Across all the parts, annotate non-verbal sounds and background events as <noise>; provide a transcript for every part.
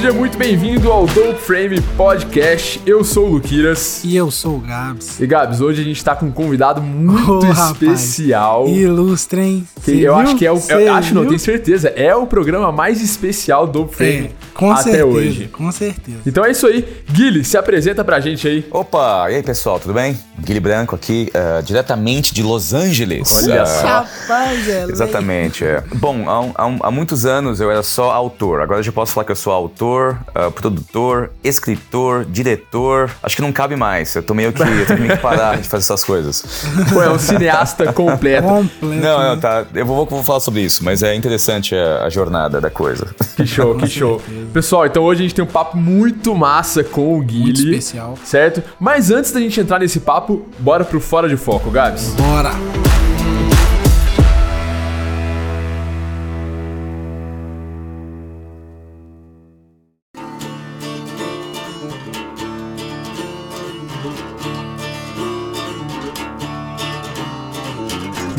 seja muito bem-vindo ao Dope Frame Podcast. Eu sou o Luquiras. E eu sou o Gabs. E Gabs, hoje a gente tá com um convidado muito rapaz. especial. Ilustre, hein? Que Cê eu viu? acho que é o. Eu acho, não, viu? tenho certeza. É o programa mais especial do Dope Frame É, com até certeza, hoje. Com certeza. Então é isso aí. Guilherme, se apresenta pra gente aí. Opa, e aí pessoal, tudo bem? Guilherme Branco aqui, eh, diretamente de Los Angeles. Olha só. Rapaz, é. Exatamente, é. Bom, há, há há muitos anos eu era só autor. Agora eu já posso falar que eu sou autor, ah, produtor, escritor, diretor. Acho que não cabe mais. Eu tô meio que, eu tenho que parar de fazer essas coisas. <laughs> Pô, é um cineasta <laughs> completo. Completo. Não, não, tá. Eu vou, vou falar sobre isso, mas é interessante a, a jornada da coisa. Que show, que show. Pessoal, então hoje a gente tem um papo muito massa com o Guilherme. Muito especial. Certo? Mas antes da gente entrar nesse papo, bora pro Fora de Foco, Gabs. Bora.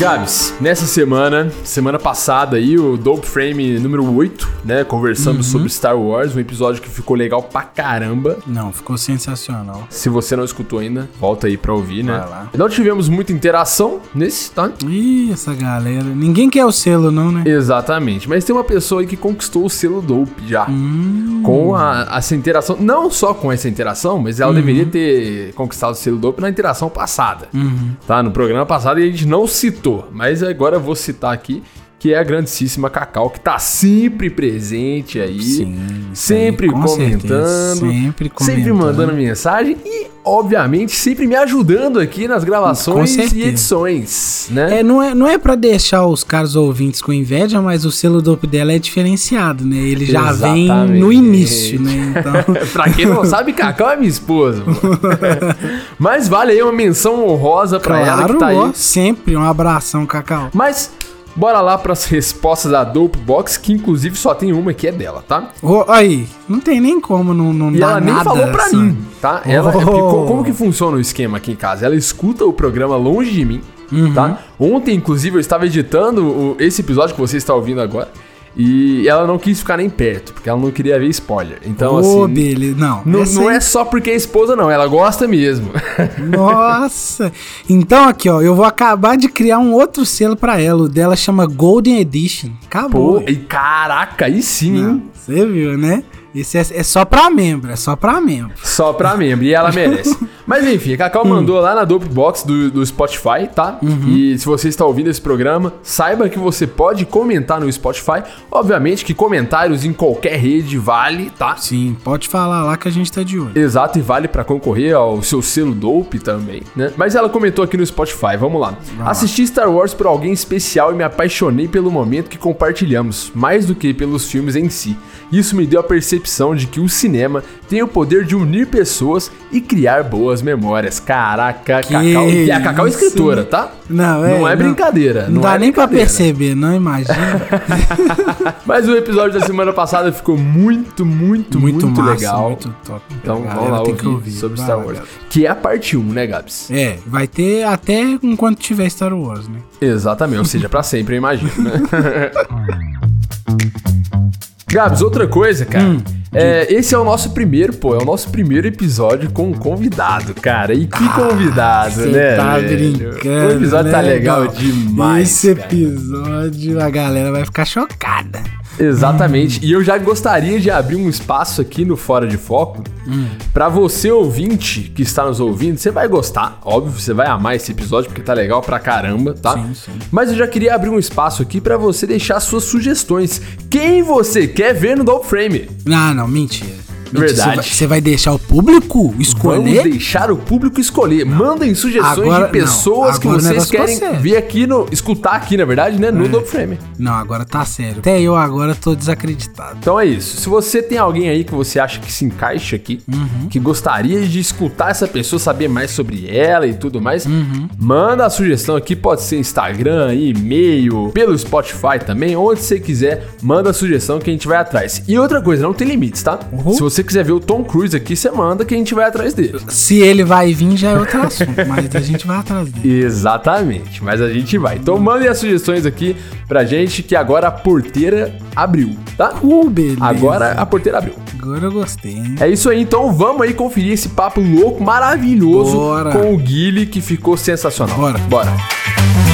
Gabs, nessa semana, semana passada aí, o Dope Frame número 8, né? Conversamos Uhum. sobre Star Wars, um episódio que ficou legal pra caramba. Não, ficou sensacional. Se você não escutou ainda, volta aí pra ouvir, né? Vai lá. Não tivemos muita interação nesse, tá? Ih, essa galera. Ninguém quer o selo, não, né? Exatamente. Mas tem uma pessoa aí que conquistou o selo Dope já. Hum. Com a, essa interação. Não só com essa interação, mas ela deveria ter conquistado o selo Dope na interação passada. Uhum. Tá? No programa passado e a gente não citou. Mas agora eu vou citar aqui. Que é a grandíssima Cacau, que tá sempre presente aí. Sim, sempre com comentando. certeza, sempre comentando. Sempre mandando mensagem. E, obviamente, sempre me ajudando aqui nas gravações e edições, né? É, não é, não é pra deixar os caros ouvintes com inveja, mas o selo dope dela é diferenciado, né? Ele já vem Exatamente. no início, né? Então, <laughs> pra quem não sabe, Cacau é minha esposa. <laughs> Mas vale aí uma menção honrosa pra ela claro, que tá ó, aí. sempre um abração, Cacau. Mas bora lá pras <laughs> respostas da Dope Box, que inclusive só tem uma que é dela, tá? Ô, aí, não tem nem como não, não E ela nem nada, falou pra assim. mim, tá? Ela, é Oh. porque co- como que funciona o esquema aqui em casa? Ela escuta o programa longe de mim, Uhum. tá? Ontem, inclusive, eu estava editando o- esse episódio que você está ouvindo agora. E ela não quis ficar nem perto, porque ela não queria ver spoiler. Então, Ô, assim. beleza. Não, Não, não aí- é só porque é esposa, não. Ela gosta mesmo. <laughs> Nossa. Então aqui, ó, eu vou acabar de criar um outro selo pra ela. O dela chama Golden Edition. Acabou. Pô, e caraca, aí sim, hein? Você viu, né? Esse é, é só pra membro, é só pra membro. Só pra membro. E ela <laughs> merece. Mas enfim, a Cacau mandou lá na Dope Box do, do Spotify, tá? E se você está ouvindo esse programa, saiba que você pode comentar no Spotify. Obviamente que comentários em qualquer rede vale, tá? Sim, pode falar lá que a gente tá de olho. Exato, e vale pra concorrer ao seu selo Dope também, né? Mas ela comentou aqui no Spotify, vamos lá. Assisti Star Wars por alguém especial e me apaixonei pelo momento que compartilhamos, mais do que pelos filmes em si. Isso me deu a percepção de que o cinema tem o poder de unir pessoas e criar boas memórias. Caraca, Cacau. E a Cacau é escritora, tá? Não, é. Não é brincadeira. Não, não dá é nem pra perceber, não imagina. <laughs> Mas o episódio da semana passada ficou muito, muito, muito, massa, legal. muito top. Então vamos lá ouvir, que sobre Vai Star Wars. galera. Que é a parte 1, né, Gabs? É, vai ter até enquanto tiver Star Wars, né? Exatamente, ou seja, pra sempre, eu imagino, né? <laughs> Gabs, outra coisa, cara. Hum, é, esse é o nosso primeiro, pô, é o nosso primeiro episódio com um convidado, cara. E que convidado, Cê né? tá velho? brincando. O episódio tá né, legal Gal? demais. Esse cara. episódio, a galera vai ficar chocada. Exatamente. E eu já gostaria de abrir um espaço aqui no Fora de Foco pra você ouvinte que está nos ouvindo. Você vai gostar, óbvio, você vai amar esse episódio porque tá legal pra caramba, tá? Sim, sim. Mas eu já queria abrir um espaço aqui pra você deixar suas sugestões. Quem você quer ver no Dope Frame? Ah, não, mentira. Verdade. Você vai, deixar o público Vamos escolher? deixar o público escolher. Mandem sugestões Agora- de pessoas que vocês negócio querem ver aqui no. escutar aqui, na verdade, né? No Dope Frame. Não, agora tá sério. Até eu agora tô desacreditado. Então é isso. Se você tem alguém aí que você acha que se encaixa aqui, Uhum. que gostaria de escutar essa pessoa, saber mais sobre ela e tudo mais, Uhum. manda a sugestão aqui. Pode ser Instagram, e-mail, pelo Spotify também, onde você quiser, manda a sugestão que a gente vai atrás. E outra coisa, não tem limites, tá? Uhum. Se você você quiser ver o Tom Cruise aqui, você manda que a gente vai atrás dele. Se ele vai vir, já é outro assunto, mas a gente vai atrás dele. Exatamente, mas a gente vai. Então mandem as sugestões aqui pra gente que agora a porteira abriu, tá? Uh, beleza. Agora a porteira abriu. Agora eu gostei, hein? É isso aí, então vamos aí conferir esse papo louco, maravilhoso Bora. com o Guile, que ficou sensacional. Bora. Bora.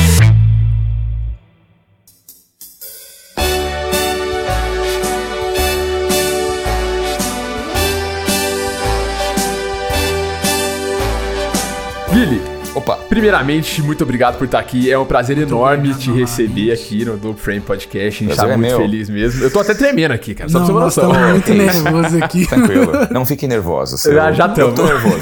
Opa. primeiramente, muito obrigado por estar aqui. É um prazer enorme te receber aqui no Do Frame Podcast. A gente tá é muito meu. feliz mesmo. Eu tô até tremendo aqui, cara. Só pra Não, você uma estamos noção. muito <laughs> nervosos aqui. Tranquilo. Não fiquem nervosos. Já- já tamo. Eu tô nervoso.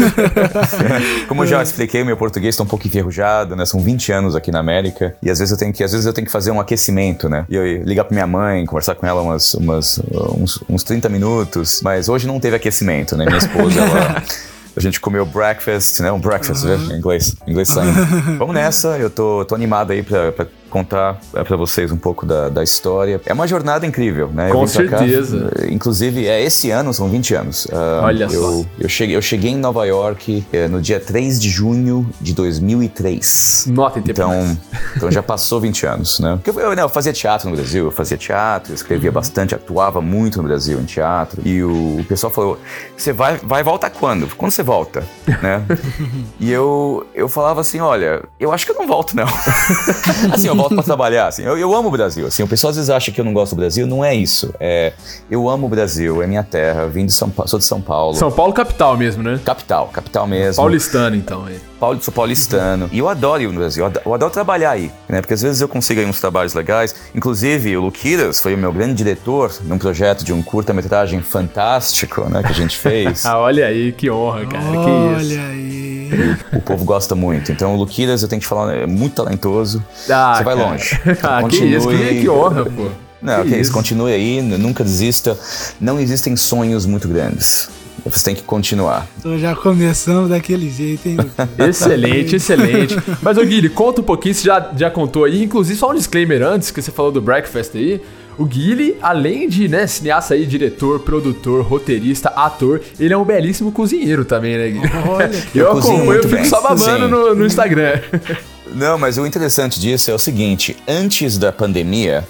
<laughs> Como eu já expliquei, meu português tá um pouco enferrujado, né? São 20 anos aqui na América. E às vezes eu tenho que, às vezes eu tenho que fazer um aquecimento, né? E eu ligar pra minha mãe, conversar com ela umas, umas, uns, uns 30 minutos. Mas hoje não teve aquecimento, né? Minha esposa, ela. <laughs> A gente comeu breakfast, né? Um breakfast, né? Em inglês. Em inglês saindo. <laughs> Vamos nessa, eu tô, tô animado aí pra, pra contar é, pra vocês um pouco da, da história. É uma jornada incrível, né? Com cá, certeza. eh, inclusive, é esse ano, são 20 anos. Ah, Olha eu, só. Eu cheguei, eu cheguei em Nova York eh, no dia 3 de junho de 2003. Nota mais. Então, então já passou 20 anos, né? Porque eu, eu, né, eu fazia teatro no Brasil, eu fazia teatro, eu escrevia bastante, atuava muito no Brasil em teatro. E o, o pessoal falou: você vai, vai voltar quando? Quando você volta? Né? <laughs> e eu, eu falava assim: olha, eu acho que eu não volto, não. <laughs> assim, eu volto pra trabalhar. Assim, eu, eu amo o Brasil. Assim, o pessoal às vezes acha que eu não gosto do Brasil, não é isso. É, eu amo o Brasil, é minha terra, vim de São Paulo, sou de São Paulo. São Paulo capital mesmo, né? Capital, capital mesmo. Paulistano, então. aí. Paulo, sou paulistano. E eu adoro ir no Brasil, eu adoro, eu adoro trabalhar aí, né? Porque às vezes eu consigo aí uns trabalhos legais. Inclusive, o Luquiras foi o meu grande diretor num projeto de um curta-metragem fantástico, né? Que a gente fez. <laughs> Ah, olha aí, que honra, cara. que isso. Olha aí. o povo gosta muito. Então, o Luquiras, eu tenho que te falar, é muito talentoso. Ah, Você vai cara. longe. <laughs> ah, que isso, que, que honra, pô. Não, Que que isso, isso. continue aí, nunca desista. Não existem sonhos muito grandes. Você tem que continuar. Então já começamos daquele jeito, hein? Lucas? <laughs> Excelente, excelente. Mas, ô Guilherme, conta um pouquinho, você já, já contou aí, inclusive só um disclaimer antes, que você falou do Breakfast aí. O Guilherme, além de, né, cineasta aí, diretor, produtor, roteirista, ator, ele é um belíssimo cozinheiro também, né, Guilherme? Olha, <laughs> eu eu cozinho acompanho, eu fico bem. só babando no, no Instagram. Não, mas o interessante disso é o seguinte: antes da pandemia,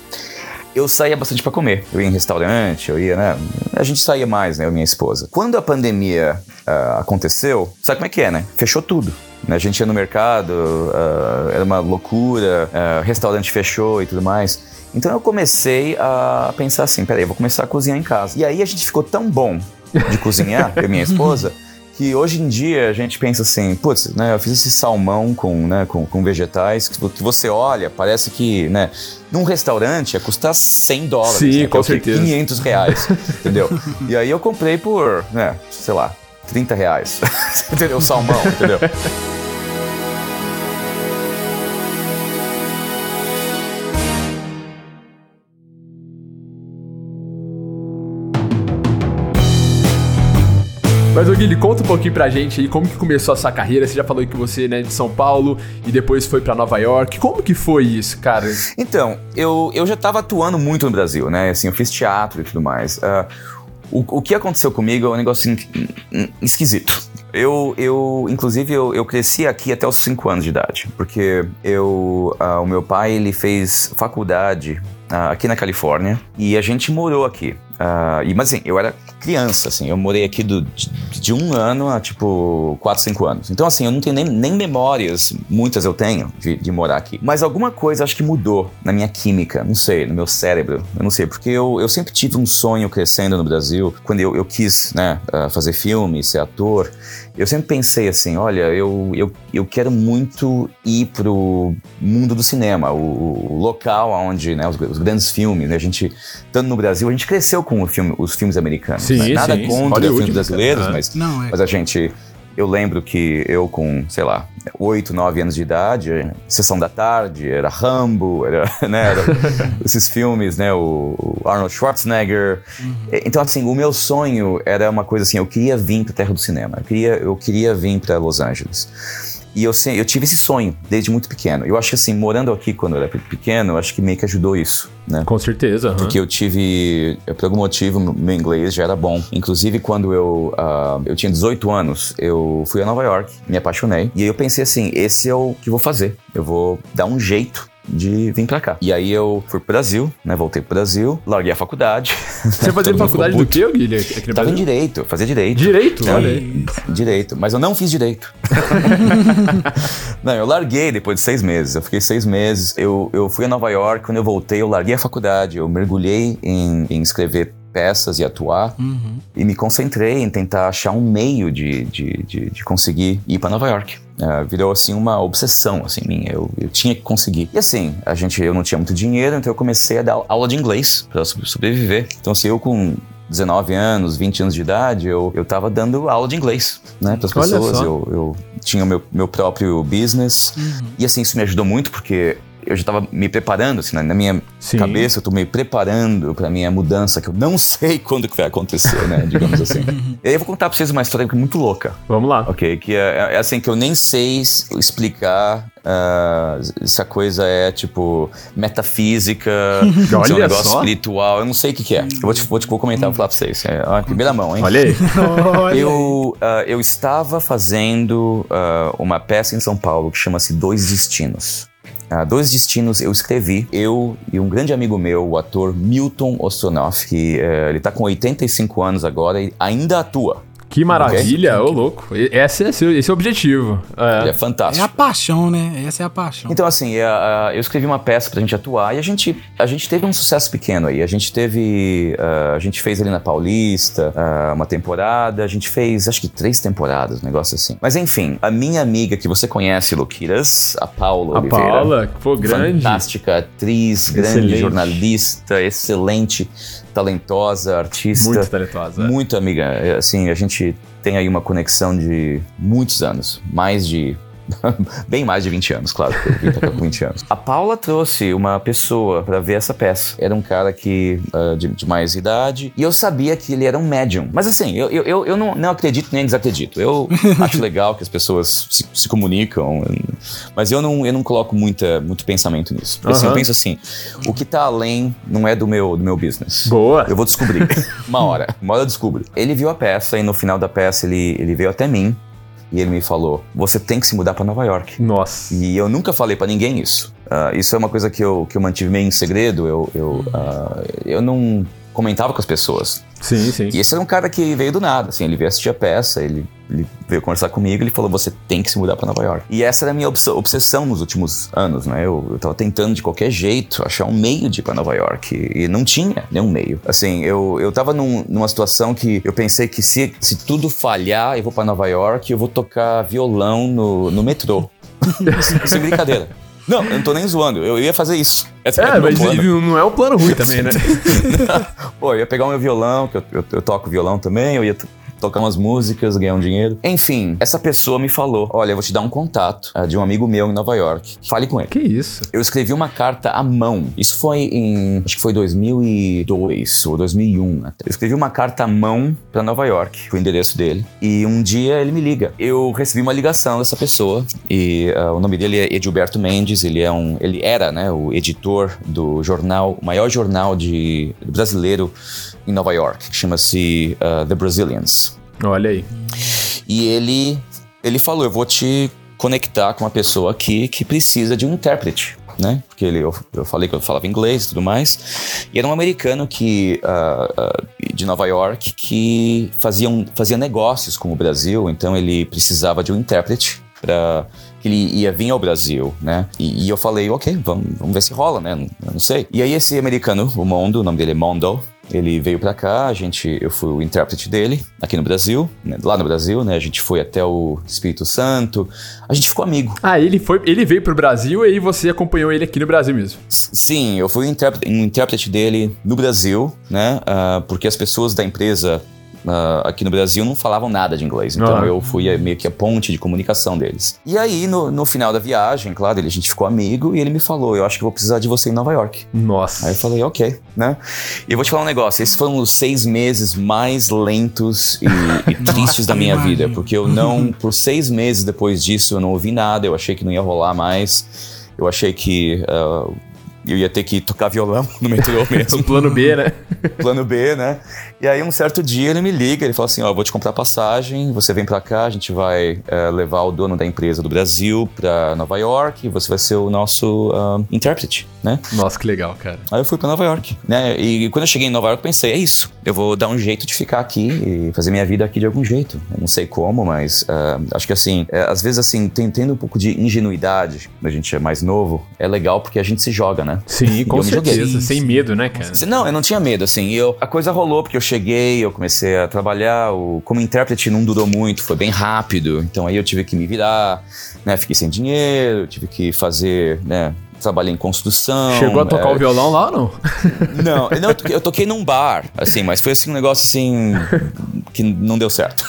eu saía bastante pra comer. Eu ia em restaurante, eu ia, né? A gente saía mais, né? Eu e minha esposa. Quando a pandemia ah, aconteceu, sabe como é que é, né? Fechou tudo. né? A gente ia no mercado, ah, era uma loucura, ah, restaurante fechou e tudo mais. Então eu comecei a pensar assim: peraí, eu vou começar a cozinhar em casa. E aí a gente ficou tão bom de cozinhar, eu e minha <laughs> esposa, que hoje em dia a gente pensa assim, putz, né, eu fiz esse salmão com, né, com, com vegetais, que, que você olha, parece que, né, num restaurante ia custar 100 dólares. Sim, né, é com certeza. 500 reais, <laughs> entendeu? E aí eu comprei por, né, sei lá, 30 reais, <laughs> entendeu? O salmão, entendeu? Mas, Guilherme, conta um pouquinho pra gente aí como que começou a sua carreira. Você já falou que você é de São Paulo e depois foi pra Nova York. Como que foi isso, cara? Então, eu, eu já estava atuando muito no Brasil, né? Assim, eu fiz teatro e tudo mais. Ah, o, o que aconteceu comigo é um negócio in- esquisito. Eu, eu inclusive, eu, eu cresci aqui até os 5 anos de idade, porque eu, ah, o meu pai, ele fez faculdade ah, aqui na Califórnia e a gente morou aqui. Ah, e, mas assim, eu era criança, assim, eu morei aqui do, de, de um ano a tipo 4, 5 anos. Então, assim, eu não tenho nem, nem memórias, muitas eu tenho, de, de morar aqui. Mas alguma coisa acho que mudou na minha química, não sei, no meu cérebro, eu não sei, porque eu, eu sempre tive um sonho crescendo no Brasil, quando eu, eu quis, né, ah, fazer filme, ser ator. Eu sempre pensei assim, olha, eu, eu, eu quero muito ir pro mundo do cinema, o, o local onde, né, os, os grandes filmes, né, a gente, estando no Brasil, a gente cresceu com o filme, os filmes americanos. Sim, né? Nada sim, contra Hollywood, filmes brasileiros, cara. mas, Não, é. mas a gente... Eu lembro que eu com, sei lá, 8, 9 anos de idade, Sessão da Tarde, era Rambo, era, <laughs> né, era <laughs> esses filmes, né, o Arnold Schwarzenegger. Então, assim, o meu sonho era uma coisa assim, eu queria vir para a terra do cinema, eu queria, eu queria vir para Los Angeles. E eu, eu tive esse sonho desde muito pequeno. Eu acho que assim, morando aqui quando eu era pequeno, eu acho que meio que ajudou isso, né? Com certeza. Uhum. Porque eu tive, por algum motivo, meu inglês já era bom. Inclusive, quando eu, uh, eu tinha 18 anos, eu fui a Nova York, me apaixonei. E aí eu pensei assim, esse é o que eu vou fazer. Eu vou dar um jeito de vir pra cá. E aí eu fui pro Brasil, né? Voltei pro Brasil, larguei a faculdade. <laughs> Você fazia <laughs> faculdade do quê, Guilherme? Aqui Tava em direito, fazia direito. Direito? É, Olha aí. Direito, mas eu não fiz direito. <laughs> não, eu larguei depois de seis meses. Eu fiquei seis meses. Eu, eu fui a Nova York, quando eu voltei, eu larguei a faculdade. Eu mergulhei em, em escrever peças e atuar. Uhum. E me concentrei em tentar achar um meio de, de, de, de conseguir ir para Nova York. Uh, virou assim uma obsessão assim minha. Eu, eu tinha que conseguir. E assim, a gente, eu não tinha muito dinheiro, então eu comecei a dar aula de inglês para sobreviver. Então assim, eu com 19 anos, 20 anos de idade, eu, eu tava dando aula de inglês, né, para as pessoas. Eu, eu tinha o meu, meu próprio business. Uhum. E assim, isso me ajudou muito porque eu já estava me preparando, assim, na minha Sim. cabeça, eu tô me preparando para minha mudança, que eu não <laughs> sei quando que vai acontecer, né? Digamos assim. <laughs> e aí eu vou contar pra vocês uma história muito louca. Vamos lá. Ok, que é, é assim, que eu nem sei explicar Uh, essa coisa é tipo metafísica, <laughs> se é um negócio só. espiritual, eu não sei o que, que é. Eu vou, te, vou, te, vou comentar, vou falar pra vocês. É a primeira mão, hein? Olha aí. eu, uh, eu estava fazendo uh, uma peça em São Paulo que chama-se Dois Destinos. Uh, Dois Destinos eu escrevi, eu e um grande amigo meu, o ator Milton Ostonoff, que uh, ele tá com 85 anos agora e ainda atua. Que maravilha, ô louco. Esse é, esse é o objetivo. É. é fantástico. É a paixão, né? Essa é a paixão. Então, assim, eu escrevi uma peça pra gente atuar e a gente, a gente teve um sucesso pequeno aí. A gente teve. Uh, a gente fez ali na Paulista uma temporada, a gente fez acho que três temporadas, um negócio assim. Mas enfim, a minha amiga que você conhece, Luquiras, a Paula a Oliveira. Paula, pô, grande. Fantástica atriz, excelente. grande jornalista, excelente talentosa, artista. Muito talentosa. Muito amiga. É, assim, a gente tem aí uma conexão de muitos anos. Mais de <laughs> Bem mais de 20 anos, claro, porque tá com 20 anos. A Paula trouxe uma pessoa para ver essa peça. Era um cara que uh, de, de, mais idade e eu sabia que ele era um médium. Mas assim, eu, eu, eu não, não acredito nem desacredito. Eu <laughs> acho legal que as pessoas se, se, comunicam, mas eu não, eu não coloco muita, muito pensamento nisso. Porque, uhum. assim, eu penso assim, o que tá além não é do meu, do meu business. Boa. Eu vou descobrir. uma hora. Uma hora eu descubro. Ele viu a peça e no final da peça ele, ele veio até mim e ele me falou: você tem que se mudar para Nova York. Nossa. E eu nunca falei para ninguém isso. Uh, isso é uma coisa que eu, que eu mantive meio em segredo. Eu, eu, uh, eu não comentava com as pessoas. Sim, sim. E esse era um cara que veio do nada, assim, ele veio assistir a peça, ele, ele veio conversar comigo, ele falou, você tem que se mudar para Nova York. E essa era a minha obsessão nos últimos anos, né? Eu, eu tava tentando de qualquer jeito achar um meio de ir pra Nova York e, e não tinha nenhum meio. Assim, eu, eu tava num, numa situação que eu pensei que se, se tudo falhar, eu vou para Nova York eu vou tocar violão no, no metrô. <laughs> Sem brincadeira. Não, eu não tô nem zoando. Eu ia fazer isso. Esse é, mas não é um plano ruim também, né? <laughs> Pô, eu ia pegar o meu violão, que eu, eu, eu toco violão também, eu ia tocar umas músicas, ganhar um dinheiro. Enfim, essa pessoa me falou: Olha, eu vou te dar um contato uh, de um amigo meu em Nova York. Fale com ele. Que isso? Eu escrevi uma carta à mão. Isso foi em. Acho que foi 2002 ou 2001. Até. Eu escrevi uma carta à mão para Nova York, o endereço dele. E um dia ele me liga. Eu recebi uma ligação dessa pessoa e uh, o nome dele é Edilberto Mendes. Ele é um. Ele era, né, o editor do jornal, o maior jornal de brasileiro em Nova York, que chama-se uh, The Brazilians. Olha aí. E ele, ele falou: Eu vou te conectar com uma pessoa aqui que precisa de um intérprete. Né? Porque ele, eu, eu falei que eu falava inglês e tudo mais. E era um americano que, uh, uh, de Nova York que fazia, um, fazia negócios com o Brasil, então ele precisava de um intérprete para que ele ia vir ao Brasil, né? E, e eu falei, ok, vamos, vamos ver se rola, né? Não, não sei. E aí esse americano, o Mondo, o nome dele é Mondo, ele veio para cá, a gente, eu fui o intérprete dele aqui no Brasil, né, lá no Brasil, né? A gente foi até o Espírito Santo, a gente ficou amigo. Ah, ele foi, ele veio pro Brasil e aí você acompanhou ele aqui no Brasil mesmo? sim, eu fui um intérprete, um intérprete dele no Brasil, né? Uh, porque as pessoas da empresa uh, aqui no Brasil não falavam nada de inglês. Então Ah. eu fui eh, meio que a ponte de comunicação deles. E aí, no, no final da viagem, claro, ele- a gente ficou amigo e ele me falou: Eu acho que vou precisar de você em Nova York. Nossa. Aí eu falei, ok, né? E eu vou te falar um negócio: esses foram os seis meses mais lentos e, e <laughs> tristes da minha imagino. vida. Porque eu não, por seis meses depois disso, eu não ouvi nada, eu achei que não ia rolar mais. Eu achei que ah, eu ia ter que tocar violão <laughs> no metrô mesmo. <laughs> Plano B, né? plano B, né? E aí um certo dia ele me liga, ele fala assim, ó, eu vou te comprar passagem, você vem pra cá, a gente vai eh, levar o dono da empresa do Brasil pra Nova York, e você vai ser o nosso ah, intérprete, né? Nossa, que legal, cara. Aí eu fui pra Nova York, né? E quando eu cheguei em Nova York, pensei, é isso. Eu vou dar um jeito de ficar aqui e fazer minha vida aqui de algum jeito. Eu não sei como, mas ah, acho que assim, é, às vezes assim, tem, tendo um pouco de ingenuidade, quando a gente é mais novo, é legal porque a gente se joga, né? Sim, com certeza. Sem medo, né, cara? Não, eu não tinha medo, assim. Eu, a coisa rolou porque eu cheguei, eu comecei a trabalhar. O, como intérprete não durou muito, foi bem rápido. Então aí eu tive que me virar, né? Fiquei sem dinheiro, tive que fazer, né? Trabalhei em construção. Chegou a tocar é, o violão lá ou não? Não, não, eu toquei- eu toquei num bar, assim, mas foi assim um negócio assim que não deu certo.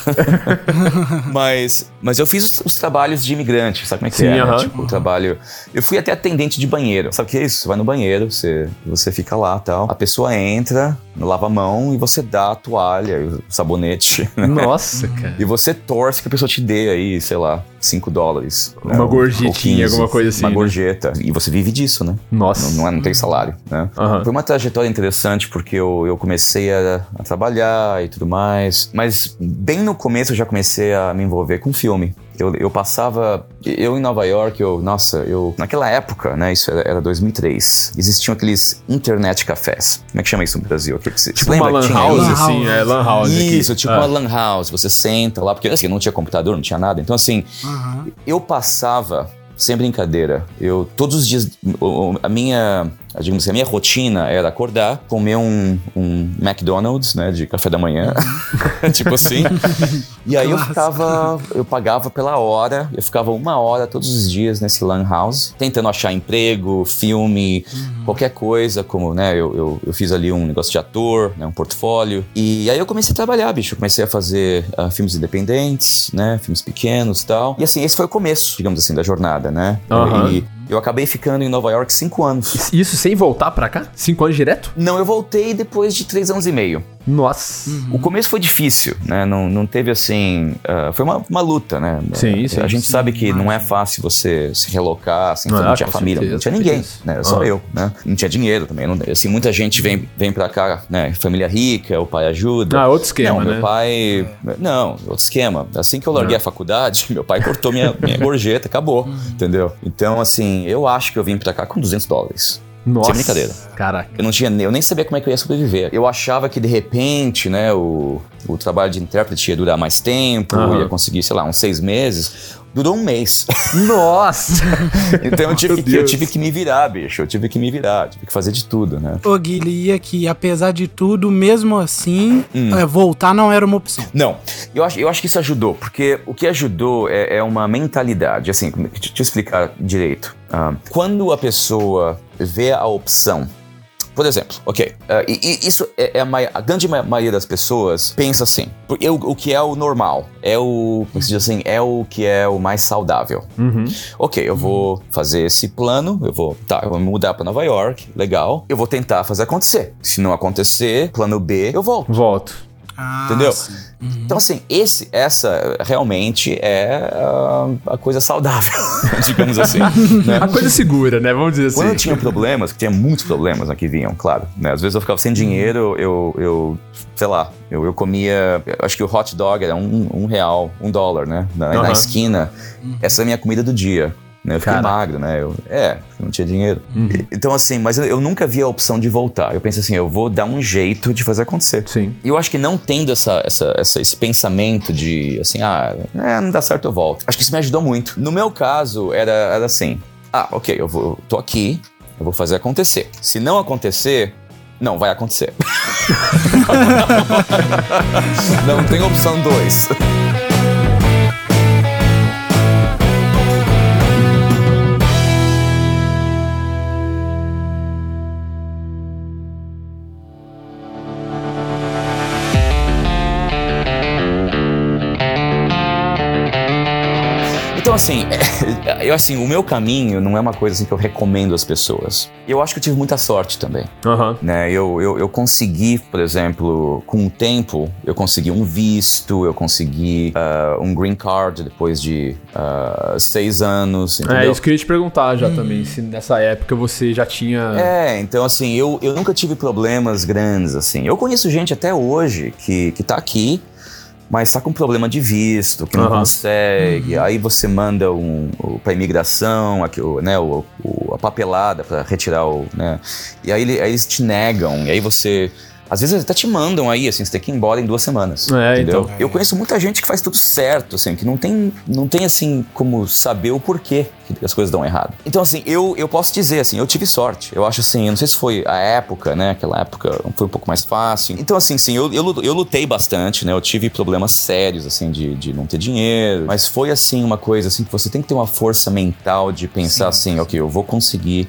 <laughs> mas, mas eu fiz os, os trabalhos de imigrante, sabe como é que Sim, é? né? Tipo, o trabalho. Eu fui até atendente de banheiro. Sabe o que é isso? Você vai no banheiro, você, você fica lá tal. A pessoa entra, lava a mão e você dá a toalha, o sabonete. <laughs> né? Nossa, cara. E você torce que a pessoa te dê aí, sei lá, 5 dólares. Uma né? Gorjetinha, 15, alguma coisa assim, Uma né? gorjeta. E você vive disso, né? Nossa. Não, não, é- não tem salário, né? Aham. Foi uma trajetória interessante porque eu, eu comecei a, a trabalhar e tudo mais. Mas bem no começo eu já comecei a me envolver com filme. Eu, eu passava. Eu em Nova York, eu. Nossa, eu. Naquela época, né? Isso era, era 2003. Existiam aqueles internet cafés. Como é que chama isso no Brasil? Que você- Tipo uma lan house? Lan assim, house. é lan house aqui. Isso, tipo Ah. uma lan house. Você senta lá, porque assim, não tinha computador, não tinha nada. Então, assim, Aham. eu passava, sem brincadeira, eu todos os dias, a minha, digamos assim, a minha rotina era acordar, comer um, um McDonald's, né, de café da manhã, <laughs> tipo assim. E aí eu ficava, eu pagava pela hora, eu ficava uma hora todos os dias nesse lan house, tentando achar emprego, filme, qualquer coisa, como, né, eu, eu, eu fiz ali um negócio de ator, né, um portfólio. E aí eu comecei a trabalhar, bicho, eu comecei a fazer ah, filmes independentes, né, filmes pequenos e tal. E assim, esse foi o começo, digamos assim, da jornada, né? Aham. E eu acabei ficando em Nova York cinco anos. Isso sem voltar pra cá? Cinco anos direto? Não, eu voltei depois de três anos e meio. Nossa. O começo foi difícil, né? Não, não teve assim. ah, foi uma, uma luta, né? Sim, sim, A gente sim, sabe que não é fácil você se relocar, assim, Ah, não tinha com família, certeza, não tinha ninguém, certeza. né? Era só Ah. eu, né? Não tinha dinheiro também. Não, assim, muita gente vem, vem pra cá, né? Família rica, o pai ajuda. Ah, outro esquema, não, né? meu pai. Não, outro esquema. Assim que eu larguei a faculdade, <laughs> meu pai cortou minha, minha gorjeta, acabou. Uhum. Entendeu? Então, assim, eu acho que eu vim pra cá com 200 dólares. Nossa. brincadeira. Caraca. Eu não tinha, eu nem sabia como é que eu ia sobreviver. Eu achava que de repente, né, o, o trabalho de intérprete ia durar mais tempo, Aham. ia conseguir, sei lá, uns seis meses. Durou um mês. <laughs> Nossa. então eu tive, que, eu tive que me virar, bicho. Eu tive que me virar, tive que fazer de tudo, né? Ô, Guilherme, e aqui, apesar de tudo, mesmo assim, Hum. é, voltar não era uma opção. Não, eu acho, eu acho que isso ajudou, porque o que ajudou é, é uma mentalidade. Assim, como- deixa eu explicar direito. Ah, quando a pessoa vê a opção. Por exemplo, ok, ah, e, e isso é, é a, a grande ma- maioria das pessoas pensa assim, porque o, o que é o normal, é o, como se diz assim, é o que é o mais saudável. Uhum. Ok, eu vou fazer esse plano, eu vou, tá, eu vou me mudar pra Nova York, legal. Eu vou tentar fazer acontecer. Se não acontecer, plano B, eu volto. Volto. Ah, Entendeu? sim. Então, assim, esse, essa realmente é ah, a coisa saudável, <laughs> digamos assim. né? A coisa segura, né? Vamos dizer assim. Quando eu tinha problemas, que tinha muitos problemas né, que vinham, claro. Né? Às vezes eu ficava sem dinheiro, eu, eu sei lá, eu, eu comia, eu acho que o hot dog era um, um real, um dólar, né? Na, na Aham. esquina. Essa é a minha comida do dia. Né? Eu fiquei magro, né? Eu, é, não tinha dinheiro. E- Então, assim, mas eu, eu nunca vi a opção de voltar. Eu pensei assim, eu vou dar um jeito de fazer acontecer. Sim. E eu acho que não tendo essa, essa, essa- esse pensamento de assim, ah, é, não dá certo, eu volto. Acho que isso me ajudou muito. No meu caso, era, era assim: ah, ok, eu vou, eu tô aqui, eu vou fazer acontecer. Se não acontecer, não vai acontecer. <laughs> <laughs> não tem opção dois. Então, assim, <laughs> eu assim, o meu caminho não é uma coisa assim que eu recomendo às pessoas. Eu acho que eu tive muita sorte também. Aham. Né? Eu, eu, eu consegui, por exemplo, com o tempo, eu consegui um visto, eu consegui ah, um green card depois de ah, seis anos, É entendeu? isso que eu ia te perguntar já também, se nessa época você já tinha. É, então assim, eu, eu nunca tive problemas grandes, assim. Eu conheço gente até hoje que, que tá aqui, mas tá com problema de visto, que não Aham. consegue. Aí você manda um, pra imigração, aqui, o, né, o, o- a papelada pra retirar o. Né, e aí, aí eles te negam, e aí você. Às vezes até te mandam aí, assim, você tem que ir embora em duas semanas. É, entendeu? então. Eu conheço muita gente que faz tudo certo, assim, que não tem, não tem assim, como saber o porquê que as coisas dão errado. Então, assim, eu, eu posso dizer, assim, eu tive sorte. Eu acho assim, eu não sei se foi a época, né? Aquela época foi um pouco mais fácil. Então, assim, sim, eu, eu, eu lutei bastante, né? Eu tive problemas sérios, assim, de, de não ter dinheiro. Mas foi, assim, uma coisa, assim, que você tem que ter uma força mental de pensar assim, ok, eu vou conseguir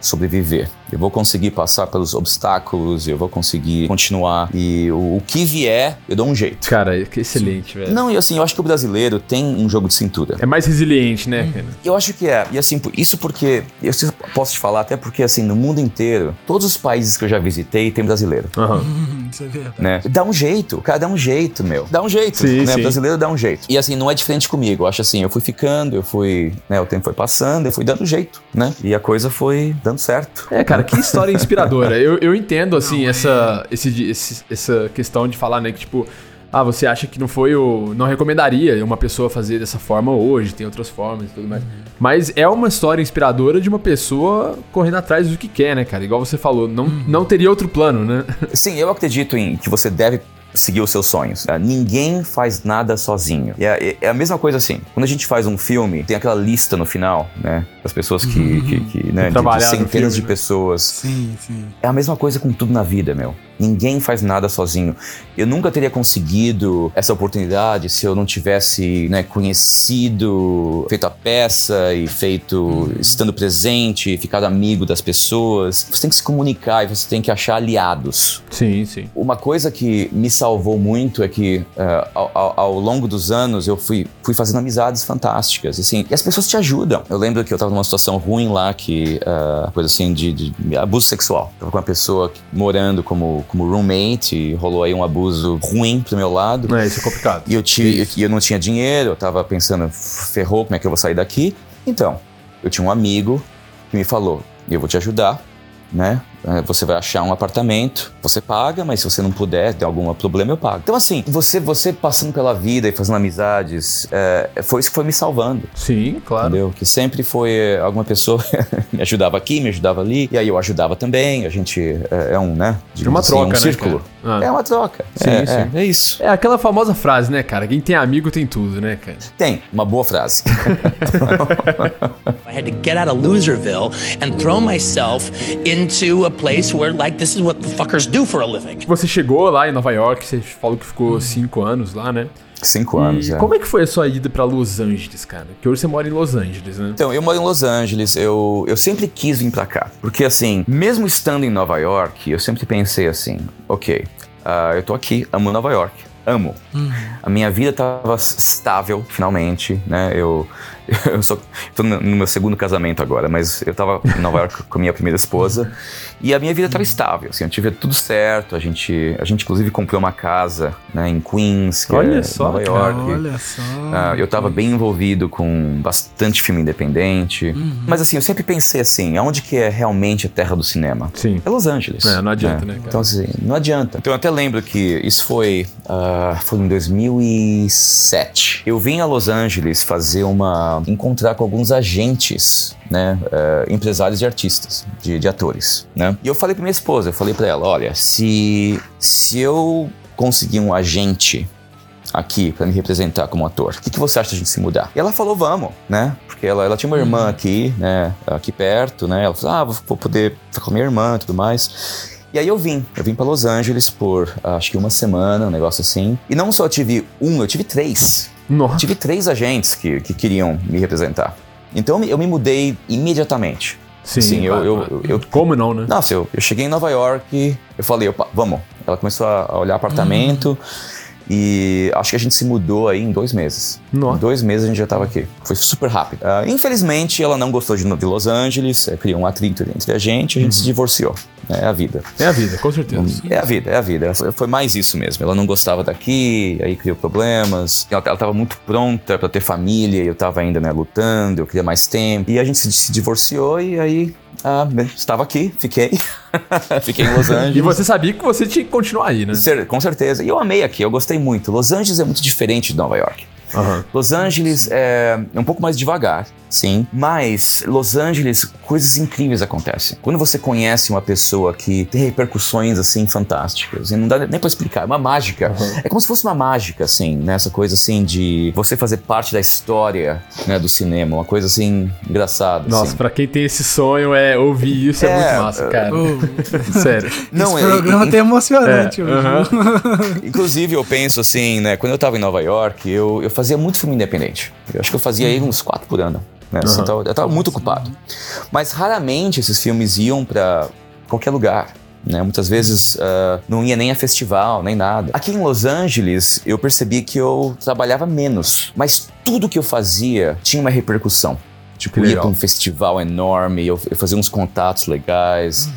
sobreviver. Eu vou conseguir passar pelos obstáculos, eu vou conseguir continuar. E o, o que vier, eu dou um jeito. Cara, que excelente, velho. Não, e assim, eu acho que o brasileiro tem um jogo de cintura. É mais resiliente, né, cara? Eu acho que é. E assim, isso porque. Eu posso te falar, até porque assim, no mundo inteiro, todos os países que eu já visitei tem brasileiro. Aham. Isso é verdade. Né? Dá um jeito, o cara dá um jeito, meu. Dá um jeito, Sim, né? sim. O brasileiro dá um jeito. E assim, não é diferente comigo. Eu acho assim, eu fui ficando, eu fui, né, o tempo foi passando, eu fui dando jeito, né? E a coisa foi dando certo. É, cara, que história inspiradora. Eu, eu entendo, assim, essa, esse, esse- essa questão de falar, né, que tipo, ah, você acha que não foi o. Não recomendaria uma pessoa fazer dessa forma hoje, tem outras formas e tudo mais. Mas é uma história inspiradora de uma pessoa correndo atrás do que quer, né, cara? Igual você falou, não, não teria outro plano, né? Sim, eu acredito em que você deve seguir os seus sonhos. né? Ninguém faz nada sozinho. E é, é a mesma coisa assim. Quando a gente faz um filme, tem aquela lista no final, né? Das pessoas que, que, que, né, de- de, trabalharam no centenas filme, de né? pessoas. Sim, sim. É a mesma coisa com tudo na vida, meu. Ninguém faz nada sozinho. Eu nunca teria conseguido essa oportunidade se eu não tivesse, né, conhecido, feito a peça e feito estando presente, ficado amigo das pessoas. Você tem que se comunicar e você tem que achar aliados. Sim, sim. Uma coisa que me salvou muito é que eh, ao, ao- longo dos anos eu fui, fui fazendo amizades fantásticas, assim, e as pessoas te ajudam. Eu lembro que eu tava numa situação ruim lá, que, eh, coisa assim, de, de abuso sexual. Tava com uma pessoa morando como, como roommate rolou aí um abuso ruim pro meu lado. É, isso é complicado. E eu, tive, e eu não tinha dinheiro, eu tava pensando, ferrou, como é que eu vou sair daqui? Então, eu tinha um amigo que me falou, eu vou te ajudar, né? Eh, Você vai achar um apartamento, você paga, mas se você não puder, tem algum problema, eu pago. Então, assim, você, você passando pela vida e fazendo amizades, eh, foi isso que foi me salvando. Sim, claro. Entendeu? Que sempre foi eh, alguma pessoa <laughs> me ajudava aqui, me ajudava ali, e aí eu ajudava também. A gente eh, é um, né? É uma digamos troca, um né, círculo. Ah. É uma troca. Sim, é, sim. É, é isso. É aquela famosa frase, né, cara? Quem tem amigo tem tudo, né, cara? Tem, uma boa frase. <laughs> I had to get out of Loserville and throw myself into a place where, like, this is what the fuckers do for a living. Você chegou lá em Nova York, você falou que ficou cinco anos lá, né? Cinco anos, E é. como é que foi a sua ida pra Los Angeles, cara? Que hoje você mora em Los Angeles, né? Então, eu moro em Los Angeles, eu, eu sempre quis vir pra cá. Porque, assim, mesmo estando em Nova York, eu sempre pensei assim: ok, ah, eu tô aqui, amo Nova York, amo. A minha vida tava s- estável, finalmente, né? Eu, <laughs> eu só tô no meu segundo casamento agora, mas eu tava em Nova York com a minha primeira esposa e a minha vida tava estável, assim, eu tive tudo certo. A gente, a gente inclusive comprou uma casa, né, em Queens, que Olha é só, Nova York. Olha só. Ah, eu tava bem envolvido com bastante filme independente. Mas assim, eu sempre pensei assim, aonde que é realmente a terra do cinema? Sim. É Los Angeles. É, não adianta, né, cara? Então assim, não adianta. Então eu até lembro que isso foi, ah, foi em 2007. Eu vim a Los Angeles fazer uma... encontrar com alguns agentes, né, eh, empresários de artistas, de, de atores, né? E eu falei pra minha esposa, eu falei pra ela, olha, se, se eu conseguir um agente aqui pra me representar como ator. O que, que você acha de a gente se mudar? E ela falou, vamos, né? Porque ela, ela tinha uma irmã aqui, né? Aqui perto, né? Ela falou, ah, vou, vou poder ficar com a minha irmã e tudo mais. E aí eu vim, eu vim pra Los Angeles por acho que uma semana, um negócio assim. E não só tive um, eu tive três. Nossa. Tive três agentes que, que queriam me representar. Então eu me- mudei imediatamente. Sim, Sim, eu- eu- eu- Como não, né? Nossa, eu, eu cheguei em Nova York, eu falei, opa, vamos. Ela começou a olhar apartamento. E acho que a gente se mudou aí em dois meses. Nossa. Em dois meses a gente já tava aqui. Foi super rápido. Ah, infelizmente, ela não gostou de, de Los Angeles, eh, criou um atrito entre a gente, a gente se divorciou. É a vida. É a vida, com certeza. É a vida, é a vida. Foi- mais isso mesmo. Ela não gostava daqui, aí criou problemas. Ela, ela tava muito pronta pra ter família, e eu tava ainda, né, lutando, eu queria mais tempo. E a gente se, se divorciou e aí ah, bem, estava aqui, fiquei. <laughs> fiquei em Los Angeles. E você sabia que você tinha que continuar aí, né? Com certeza. E eu amei aqui, eu gostei muito. Los Angeles é muito diferente de Nova York. Aham. Los Angeles é um pouco mais devagar, sim, mas Los Angeles, coisas incríveis acontecem. Quando você conhece uma pessoa que tem repercussões assim fantásticas, e não dá nem pra explicar, é uma mágica. É como se fosse uma mágica, assim, né? Essa coisa assim de você fazer parte da história né, do cinema, uma coisa assim engraçada. Nossa, assim. pra quem tem esse sonho, é ouvir isso é, É, muito massa, cara. Ô, <laughs> Sério. Não, Esse é- programa in- tá emocionante É, hoje. aham. <laughs> <laughs> Inclusive, eu penso assim, né? Quando eu tava em Nova York, eu, eu fazia muito filme independente. Eu acho que eu fazia aí uns quatro por ano. Né? Assim, Uhum. tava- eu tava muito ocupado. Mas raramente esses filmes iam pra qualquer lugar. Né? Muitas vezes ah, não ia nem a festival, nem nada. Aqui em Los Angeles, eu percebi que eu trabalhava menos. Mas tudo que eu fazia tinha uma repercussão. Tipo, ia pra um festival enorme, eu, eu fazia uns contatos legais.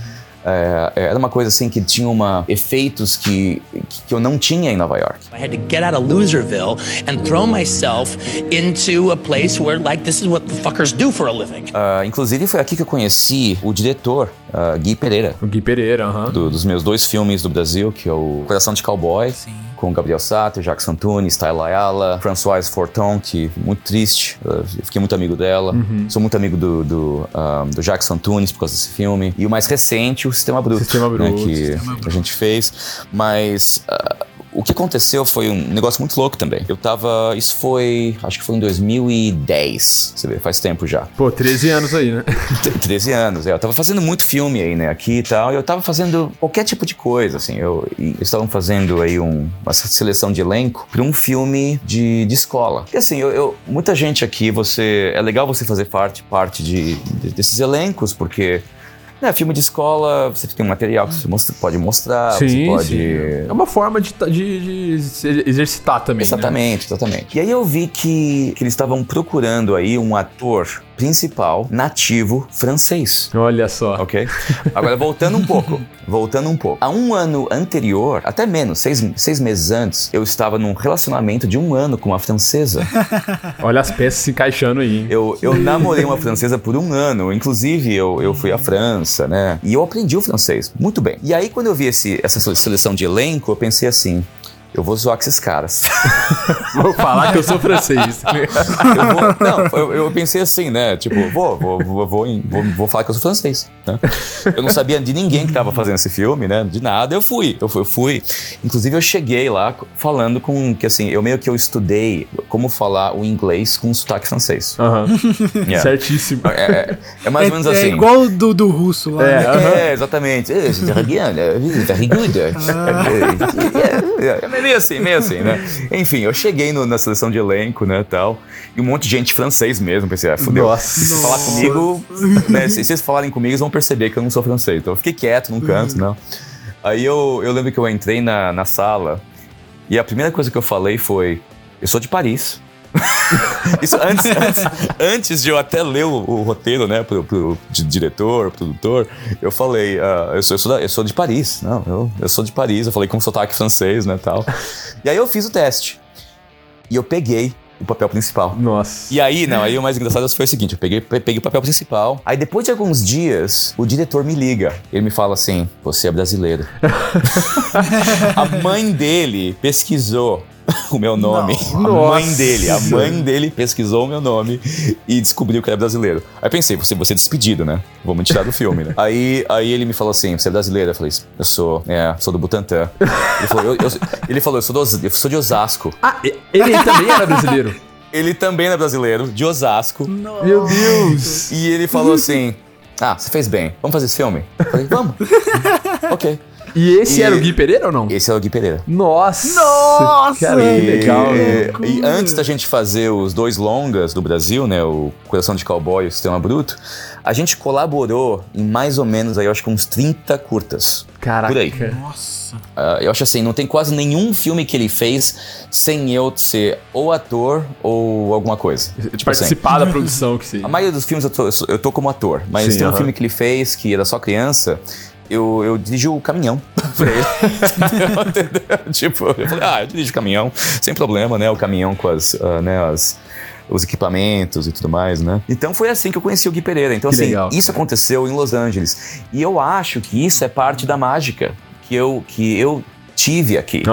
É, era uma coisa assim que tinha uma efeitos que, que eu não tinha em Nova York. I had to get out of Loserville and throw myself into a place where, like, this is what the fuckers do for a living. Ah, inclusive foi aqui que eu conheci o diretor, ah, Gui Pereira, O Gui Pereira, aham. do- dos meus dois filmes do Brasil, que é o Coração de Cowboy, Sim. Com Gabriel Sato, Jacques Antunes, Tyler Ayala, Françoise Forton, que muito triste, ah, eu fiquei muito amigo dela. Sou muito amigo do, do, ah, do Jacques Antunes por causa desse filme. E o mais recente, o Sistema Bruto, Sistema né, Bruto, que Sistema a gente fez. Mas... ah, o que aconteceu foi um negócio muito louco também. Eu tava. Isso foi. Acho que foi em 2010. Você vê, faz tempo já. Pô, 13 anos aí, né? <laughs> T- 13 anos, é. Eu tava fazendo muito filme aí, né, aqui e tal, e eu tava fazendo qualquer tipo de coisa, assim. Eu, eles estavam fazendo aí um- uma seleção de elenco pra um filme de, de escola. E assim, eu, eu- muita gente aqui, você. É legal você fazer parte, parte de, de- desses elencos, porque. Né, filme de escola, você tem um material que você mostra- pode mostrar, você pode. É uma forma de, de- de se exercitar também. né? Exatamente, exatamente. E aí eu vi que, que eles estavam procurando aí um ator principal nativo francês. Olha só. Ok? Agora, voltando um pouco. Voltando um pouco. Há um ano anterior, até menos, seis, seis meses antes, eu estava num relacionamento de um ano com uma francesa. <laughs> Olha as peças se encaixando aí, hein? Eu, eu namorei uma francesa por um ano. Inclusive, eu, eu fui à França, né? E eu aprendi o francês muito bem. E aí, quando eu vi esse, essa seleção de elenco, eu pensei assim. Eu vou zoar com esses caras. <laughs> Vou falar que eu sou francês. <laughs> Eu vou- não, eu, eu pensei assim, né? Tipo, vou, vou, vou, vou, vou- falar que eu sou francês. né? Eu não sabia de ninguém que tava fazendo esse filme, né? De nada, eu fui. Eu fui, eu fui. Inclusive, eu cheguei lá falando com que assim, eu meio que eu estudei como falar o inglês com sotaque francês. <laughs> Yeah. Certíssimo. É, é- é mais ou menos é, assim. é igual o do, do russo lá. É, né? É, exatamente. É, very good, é, good. É, é, é meio assim, meio assim, né? Enfim, eu cheguei no- na seleção de elenco, né, tal, e um monte de gente francês mesmo. Pensei, ah, fudeu. Nossa. Se vocês falar comigo, né, se, vocês falarem comigo, eles vão perceber que eu não sou francês. Então eu fiquei quieto num canto, não. Aí eu, eu lembro que eu entrei na, na sala e a primeira coisa que eu falei foi: Eu sou de Paris. Isso antes, antes, antes de eu até ler o, o roteiro, né, pro, pro di- diretor, produtor, eu falei, ah, eu, sou, eu, sou da- eu sou de Paris, não, eu, eu sou de Paris, eu falei com sotaque francês, né, tal. E aí eu fiz o teste. E eu peguei o papel principal. Nossa. E aí, não, aí o mais engraçado foi o seguinte: eu peguei, peguei o papel principal. Aí depois de alguns dias, o diretor me liga. Ele me fala assim: Você é brasileiro. <laughs> a mãe dele pesquisou <laughs> o meu nome. A mãe Nossa. dele, a mãe dele pesquisou o meu nome e descobriu que era brasileiro. Aí pensei, você, você é despedido, né? Vou me tirar do filme, né? <laughs> aí, aí ele me falou assim: Você é brasileiro? Eu falei: Eu sou, é, sou do Butantã. Ele falou: Eu, eu- ele falou, eu sou, do eu sou de Osasco. Ah, ele também era brasileiro. <laughs> Ele também é brasileiro, de Osasco. Meu Deus. E ele falou assim: Ah, você fez bem, vamos fazer esse filme? Eu falei, vamos. ok. E esse E- era o Gui Pereira ou não? Esse é o Gui Pereira. Nossa! Nossa, Cara, que velho. legal. E, e antes da gente fazer os dois longas do Brasil, né, o Coração de Cowboy e o Sistema Bruto, a gente colaborou em mais ou menos aí, eu acho que uns 30 curtas. Caraca. Por aí. Nossa. Ah, eu acho assim, não tem quase nenhum filme que ele fez sem eu ser ou ator ou alguma coisa. De Tipo assim, participar da produção que seja. a maioria dos filmes eu tô, eu tô como ator, mas Sim, tem um aham. filme que ele fez que era só criança. Eu, eu dirigi o caminhão <laughs> pra ele. <laughs> Tipo, eu falei, ah, eu dirijo o caminhão, sem problema, né? O caminhão com as, ah, né, as, os equipamentos e tudo mais, né? Então foi assim que eu conheci o Gui Pereira. Então, Que assim, legal. isso aconteceu em Los Angeles. E eu acho que isso é parte da mágica que eu, que eu tive aqui.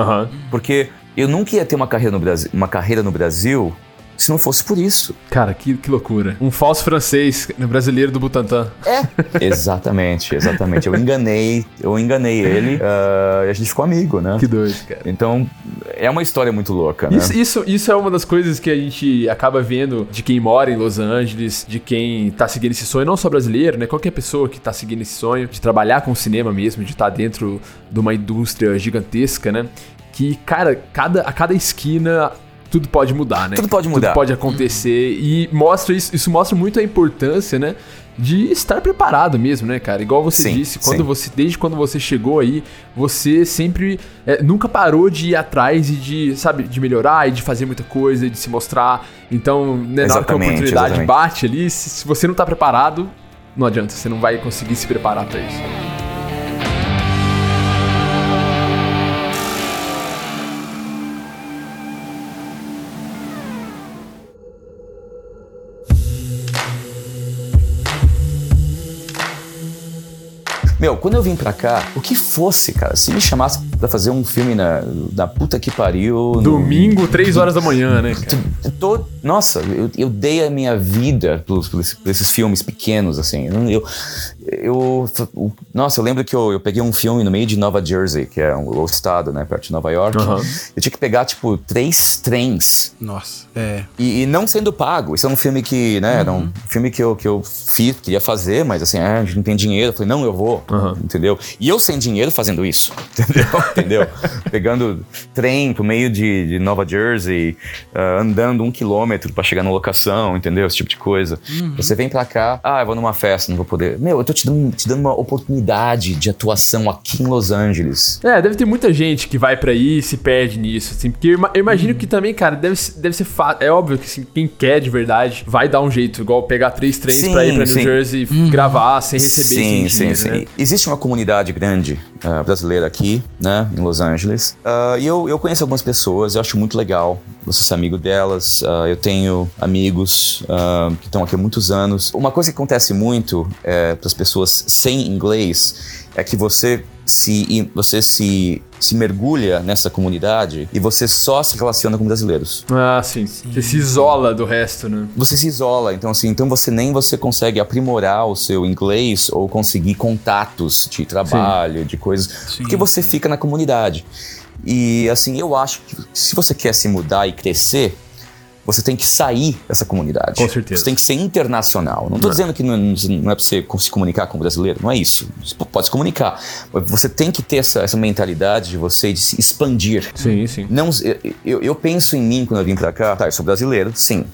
Porque eu nunca ia ter uma carreira no Brasil, uma carreira no Brasil se não fosse por isso. Cara, que, que loucura. Um falso francês brasileiro do Butantan. É. <laughs> exatamente, exatamente. Eu enganei, eu enganei ele <laughs> ah, e a gente ficou amigo, né? Que doido, cara. Então, é uma história muito louca, né? Isso, isso, isso é uma das coisas que a gente acaba vendo de quem mora em Los Angeles, de quem tá seguindo esse sonho, não só brasileiro, né? Qualquer pessoa que tá seguindo esse sonho de trabalhar com cinema mesmo, de estar dentro de uma indústria gigantesca, né? Que, cara, cada, a cada esquina tudo pode mudar, né? Tudo pode mudar. Tudo pode acontecer e mostra isso, isso mostra muito a importância, né? De estar preparado mesmo, né, cara? Igual você Sim, disse, quando sim. você, desde quando você chegou aí, você sempre é, nunca parou de ir atrás e de, sabe, de melhorar e de fazer muita coisa, e de se mostrar. Então, né, na hora que a oportunidade exatamente. bate ali, se, se você não tá preparado, não adianta, você não vai conseguir se preparar pra isso. Meu, quando eu vim pra cá, o que fosse, cara, se me chamasse pra fazer um filme na, na puta que pariu. no- Domingo, 3 horas da manhã, né, cara? Tô- nossa, eu, eu dei a minha vida pelos, pelos- esses filmes pequenos, assim. Eu, eu, eu- nossa, eu lembro que eu, eu peguei um filme no meio de Nova Jersey, que é um, o estado, né, perto de Nova York. Aham. Eu tinha que pegar, tipo, três trens Nossa. É. e, e não sendo pago. Isso é um filme que, né, era um filme que eu, que eu fiz, queria fazer, mas assim, ah, a gente não tem dinheiro. Eu falei, não, eu vou, entendeu? E eu sem dinheiro fazendo isso, <laughs> entendeu? entendeu? Pegando trem pro meio de, de Nova Jersey, ah, andando um quilômetro pra chegar na locação, entendeu? Esse tipo de coisa. Você vem pra cá, ah, eu vou numa festa, não vou poder. Meu, eu tô te dando, te dando uma oportunidade de atuação aqui em Los Angeles. É, deve ter muita gente que vai pra aí e se perde nisso, assim, porque eu, ima- eu imagino que também, cara, deve, ser- deve ser fácil. É óbvio que assim, quem quer de verdade vai dar um jeito, igual pegar três trens Sim, pra ir pra New sim. Jersey e gravar sem receber Sim, esse sim, dinheiro, sim. Existe uma comunidade grande ah, brasileira aqui, né, em Los Angeles. Ah, e eu, eu conheço algumas pessoas, eu acho muito legal você ser amigo delas. Ah, eu tenho amigos que estão aqui há muitos anos. Uma coisa que acontece muito é, para as pessoas sem inglês é que você se, você se, se mergulha nessa comunidade e você só se relaciona com brasileiros Ah, sim. Você se isola do resto, né? você se isola, então assim, então você nem você consegue aprimorar o seu inglês ou conseguir contatos de trabalho, de coisas, porque você fica na comunidade. E assim, eu acho que se você quer se mudar e crescer, você tem que sair dessa comunidade. Com certeza. Você tem que ser internacional. Não tô dizendo que não, não é pra você se comunicar com o brasileiro, não é isso. Você pode se comunicar. Você tem que ter essa, essa mentalidade de você de se expandir. Sim, sim. Não, eu, eu- penso em mim quando eu vim pra cá. Tá, eu sou brasileiro, sim.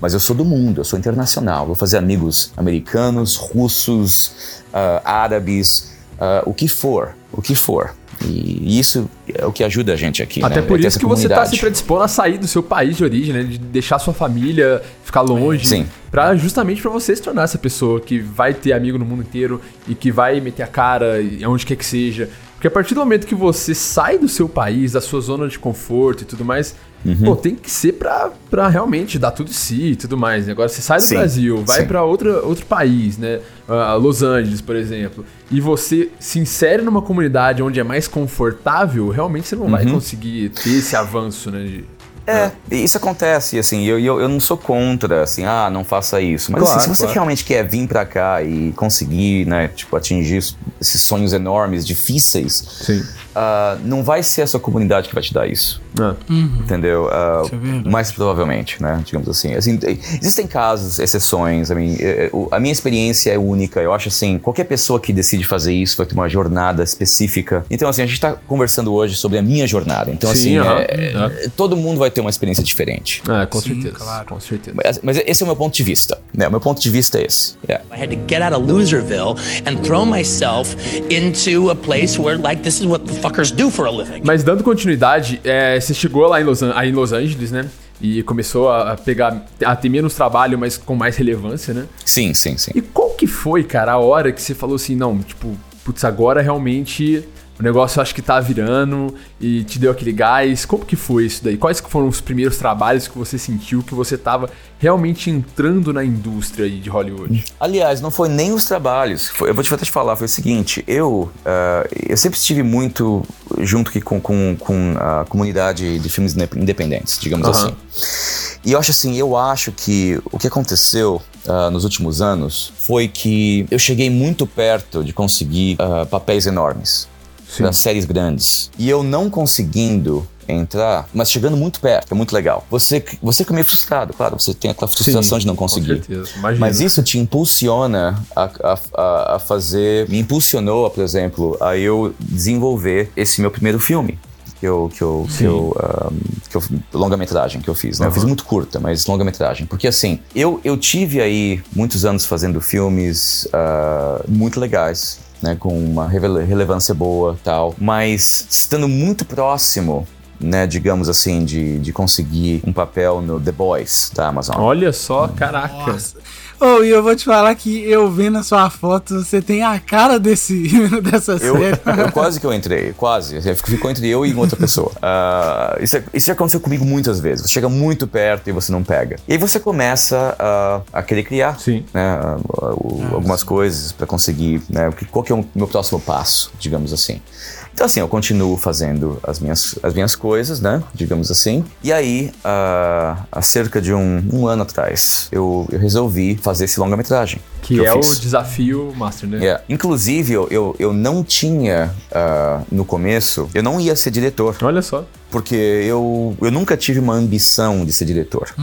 Mas eu sou do mundo, eu sou internacional. Vou fazer amigos americanos, russos, ah, árabes, ah, o que for, o que for. E isso é o que ajuda a gente aqui. Até né? por É isso que você tá comunidade. se predispondo a sair do seu país de origem, né? De deixar sua família ficar longe. Sim. Pra, justamente pra você se tornar essa pessoa que vai ter amigo no mundo inteiro e que vai meter a cara onde quer que seja. Porque a partir do momento que você sai do seu país, da sua zona de conforto e tudo mais, Uhum. pô, tem que ser pra, pra realmente dar tudo de si e tudo mais. né? Agora você sai do Sim, Brasil, vai outra, outro país, né? Ah, Los Angeles, por exemplo, e você se insere numa comunidade onde é mais confortável, realmente você não vai Uhum. conseguir ter esse avanço, né? de- É, isso acontece, assim, eu, eu, eu não sou contra, assim, ah, não faça isso. Mas Claro, assim, se você claro. realmente quer vir pra cá e conseguir, né, tipo, atingir esses sonhos enormes, difíceis, Sim. ah, não vai ser a sua comunidade que vai te dar isso. Ah, Entendeu? Ah, Isso é verdade. mais provavelmente, né? Digamos assim. Assim, existem casos, exceções. I mean, eh, eh, a minha experiência é única. Eu acho assim, qualquer pessoa que decide fazer isso vai ter uma jornada específica. Então, assim, a gente tá conversando hoje sobre a minha jornada. Então, Sim, assim, é- É. é- todo mundo vai ter uma experiência diferente. é, com Sim, certeza. claro. Com certeza. Mas, mas esse é o meu ponto de vista. Né? O meu ponto de vista é esse. Yeah. I had to get out of Loserville and throw myself into a place where, like, this is what the fuckers do for a living. Mas dando continuidade, é, você chegou lá em Los, aí em Los Angeles, né? E começou a a pegar, a ter menos trabalho, mas com mais relevância, né? Sim, sim, sim. E qual que foi, cara, a hora que você falou assim, não, tipo, putz, agora realmente o negócio acho que tá virando e te deu aquele gás? Como que foi isso daí? Quais foram os primeiros trabalhos que você sentiu que você tava realmente entrando na indústria de Hollywood? Aliás, não foi nem os trabalhos. Foi- eu vou te, até te falar, foi o seguinte, eu, ah, eu sempre estive muito junto aqui com, com, com a comunidade de filmes inde- independentes, digamos Aham. assim. E eu acho assim, eu acho que o que aconteceu ah, nos últimos anos foi que eu cheguei muito perto de conseguir ah, papéis enormes Sim. para séries grandes. E eu não conseguindo entrar, mas chegando muito perto, é muito legal. Você, você fica meio frustrado, claro, você tem aquela frustração de não conseguir. Com certeza. Mas isso te impulsiona a, a- a, fazer. Me impulsionou, por exemplo, a eu desenvolver esse meu primeiro filme. Que eu. Que eu, que Sim. eu, ahm, que eu longa-metragem que eu fiz, né? Eu fiz muito curta, mas longa-metragem. Porque assim, eu, eu tive aí muitos anos fazendo filmes ah, muito legais. Né, com uma relevância boa tal, mas estando muito próximo, né, digamos assim, de, de conseguir um papel no The Boys da Amazon. Olha só, caraca. Nossa. Ô, e eu vou te falar que eu vendo a sua foto, você tem a cara desse, <laughs> dessa Eu, série. eu quase que eu entrei, quase. Ficou entre eu e outra pessoa. <laughs> Ah, isso, isso já aconteceu comigo muitas vezes. Você chega muito perto e você não pega. E aí você começa a, a querer criar Sim. né, a- a- o- algumas coisas para conseguir. Né, o que- qual que é o meu próximo passo, digamos assim. Então, assim, eu continuo fazendo as minhas, as minhas coisas, né? Digamos assim. E aí, ah, há cerca de um, um ano atrás, eu, eu resolvi fazer esse longa-metragem. Que eu é o desafio Master, né? É. Inclusive, eu, eu, eu não tinha, ah, no começo, eu não ia ser diretor, Olha só. porque eu, eu nunca tive uma ambição de ser diretor.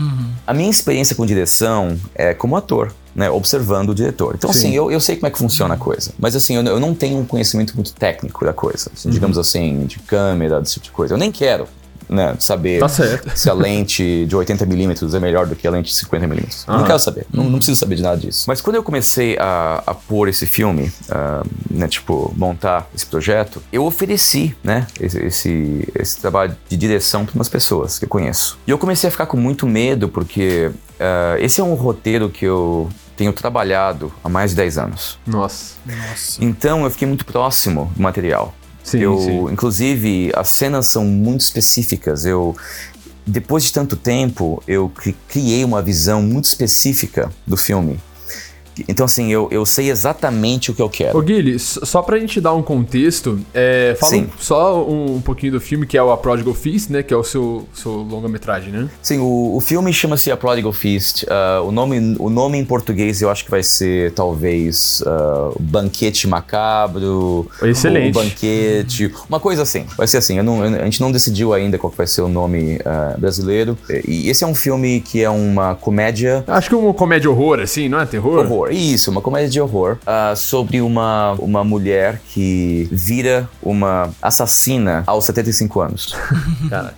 A minha experiência com direção é como ator. Né, observando o diretor. Então, Sim. assim, eu, eu sei como é que funciona a coisa. Mas, assim, eu, eu não tenho um conhecimento muito técnico da coisa. assim, Digamos assim, de câmera, desse tipo de coisa. Eu nem quero né, saber Tá se a lente de 80mm é melhor do que a lente de 50mm. Não Aham. quero saber, não, não preciso saber de nada disso. Mas quando eu comecei a, a pôr esse filme, ah, né, tipo, montar esse projeto, eu ofereci, né, esse, esse, esse trabalho de direção para umas pessoas que eu conheço. E eu comecei a ficar com muito medo porque ah, esse é um roteiro que eu tenho trabalhado há mais de 10 anos. Nossa. Nossa. Então eu fiquei muito próximo do material. Sim, eu, sim. inclusive, as cenas são muito específicas. Eu, depois de tanto tempo, eu cri- criei uma visão muito específica do filme. Então, assim, eu, eu sei exatamente o que eu quero. Ô Guilherme, só pra gente dar um contexto, é, fala um- só um, um pouquinho do filme, que é o A Prodigal Feast, né? Que é o seu, seu longa-metragem, né? Sim, o, o filme chama-se A Prodigal Feast. Ah, o, nome, o nome em português eu acho que vai ser talvez ah, Banquete Macabro. Excelente. Banquete, uma coisa assim. Vai ser assim. não- a gente não decidiu ainda qual vai ser o nome ah, brasileiro. E esse é um filme que é uma comédia. Acho que uma comédia horror, assim, não é? Terror? Horror, isso, uma comédia de horror ah, sobre uma, uma mulher que vira uma assassina aos 75 anos. <laughs> Cara.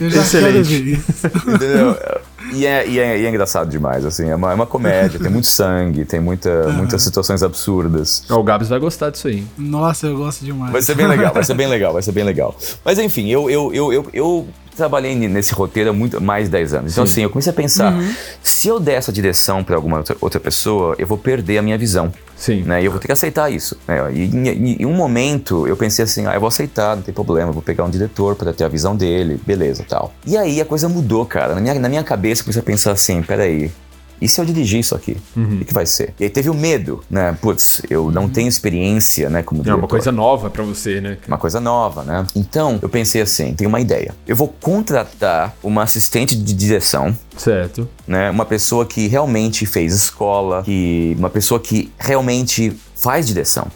Eu já Excelente. Entendeu? E é, e, é, e é engraçado demais, assim. É uma, é uma comédia, tem muito sangue, tem muita, muitas situações absurdas. O Gabs vai gostar disso aí. Nossa, eu gosto demais. Vai ser bem legal, vai ser bem legal, vai ser bem legal. Mas enfim, eu, eu, eu, eu, eu trabalhei nesse roteiro há muito, mais de 10 anos. Então, Sim. assim, eu comecei a pensar: se eu der essa direção para alguma outra, pessoa, eu vou perder a minha visão. Sim. Né? E eu vou ter que aceitar isso. Né? E em, em- um momento eu pensei assim, ah, eu vou aceitar, não tem problema, vou pegar um diretor para ter a visão dele, beleza, tal. E aí a coisa mudou, cara. Na minha, na minha cabeça eu comecei a pensar assim, peraí, e se eu dirigir isso aqui? O que, vai ser? E aí teve o medo, né? Putz, eu não tenho experiência, né, como É diretor. uma coisa nova pra você, né? Uma coisa nova, né? Então, eu pensei assim, tenho uma ideia. Eu vou contratar uma assistente de direção Certo. né? Uma pessoa que realmente fez escola, que uma pessoa que realmente faz direção.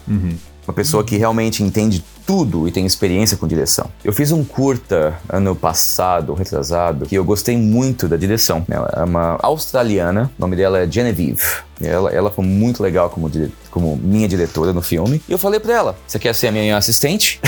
Uma pessoa que realmente entende tudo e tem experiência com direção. Eu fiz um curta ano passado, retrasado, que eu gostei muito da direção. Ela é uma australiana, o nome dela é Genevieve. Ela, ela foi muito legal como, dire- como minha diretora no filme. E eu falei pra ela: Você quer ser a minha assistente?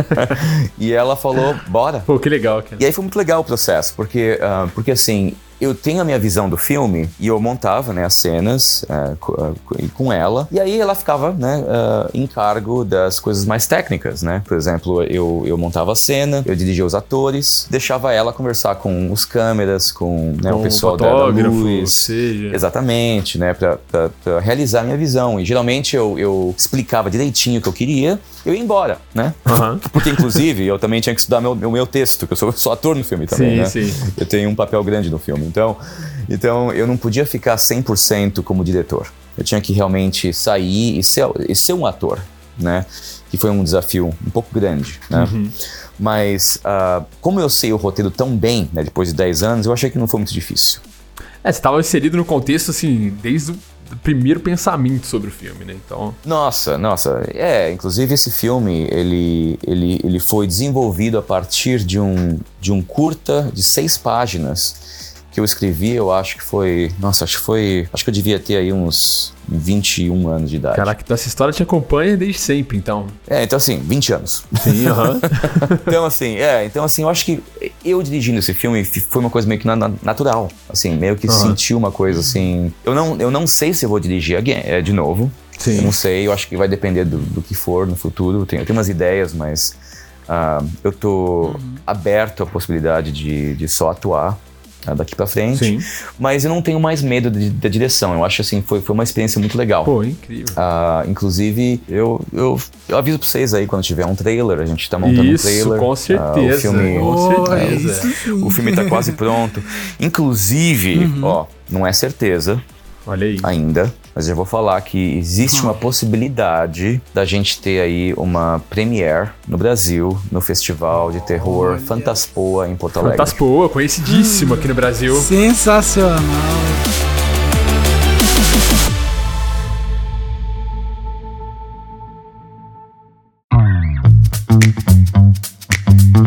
<laughs> e ela falou: Bora. Pô, que legal, cara. E aí foi muito legal o processo, porque, ah, porque assim, eu tenho a minha visão do filme e eu montava né, as cenas ah, co- com ela, e aí ela ficava né, ah, em cargo das coisas mais técnicas, né? Por exemplo, eu, eu montava a cena, eu dirigia os atores, deixava ela conversar com os câmeras, com né, Com o pessoal da, da fotógrafo, luz. seja. Exatamente, né? Pra, pra- pra realizar a minha visão. E geralmente eu, eu explicava direitinho o que eu queria, eu ia embora, né? Aham. Porque, inclusive, eu também tinha que estudar meu, meu, meu texto, que eu sou, sou ator no filme também, Sim, né? sim. Eu tenho um papel grande no filme. Então, então eu não podia ficar 100% como diretor. Eu tinha que realmente sair e ser, e ser um ator, né? Que foi um desafio um pouco grande, né? Uhum. Mas, ah, como eu sei o roteiro tão bem, né, depois de 10 anos, eu achei que não foi muito difícil. É, você tava inserido no contexto, assim, desde o primeiro pensamento sobre o filme, né? Então. Nossa, nossa. É, inclusive esse filme, ele, ele, ele foi desenvolvido a partir de um, de um curta de seis páginas que eu escrevi, eu acho que foi... Nossa, acho que foi... Acho que eu devia ter aí uns 21 anos de idade. Caraca, então essa história te acompanha desde sempre, então. É, então assim, 20 anos. Sim, aham. <laughs> então assim, é, então assim, eu acho que eu dirigindo esse filme foi uma coisa meio que na- na- natural, assim, meio que Aham. senti uma coisa assim. Eu não, eu não sei se eu vou dirigir again, é, de novo. Sim. Eu não sei, eu acho que vai depender do, do que for no futuro. Eu tenho, eu tenho umas ideias, mas ah, eu tô aberto à possibilidade de, de só atuar daqui pra frente. Sim. Mas eu não tenho mais medo de- da direção. Eu acho assim, foi, foi uma experiência muito legal. Pô, incrível. Ah, inclusive, eu, eu, eu aviso pra vocês aí quando tiver um trailer, a gente tá montando Isso, um trailer. com Ah, certeza. o filme, Com certeza. sim. o filme tá quase pronto. Inclusive, ó, não é certeza Olha aí. ainda, mas eu já vou falar que existe uma possibilidade da gente ter aí uma premiere no Brasil, no Festival de Terror Fantaspoa em Porto Alegre. Fantaspoa, conhecidíssimo aqui no Brasil. Sensacional.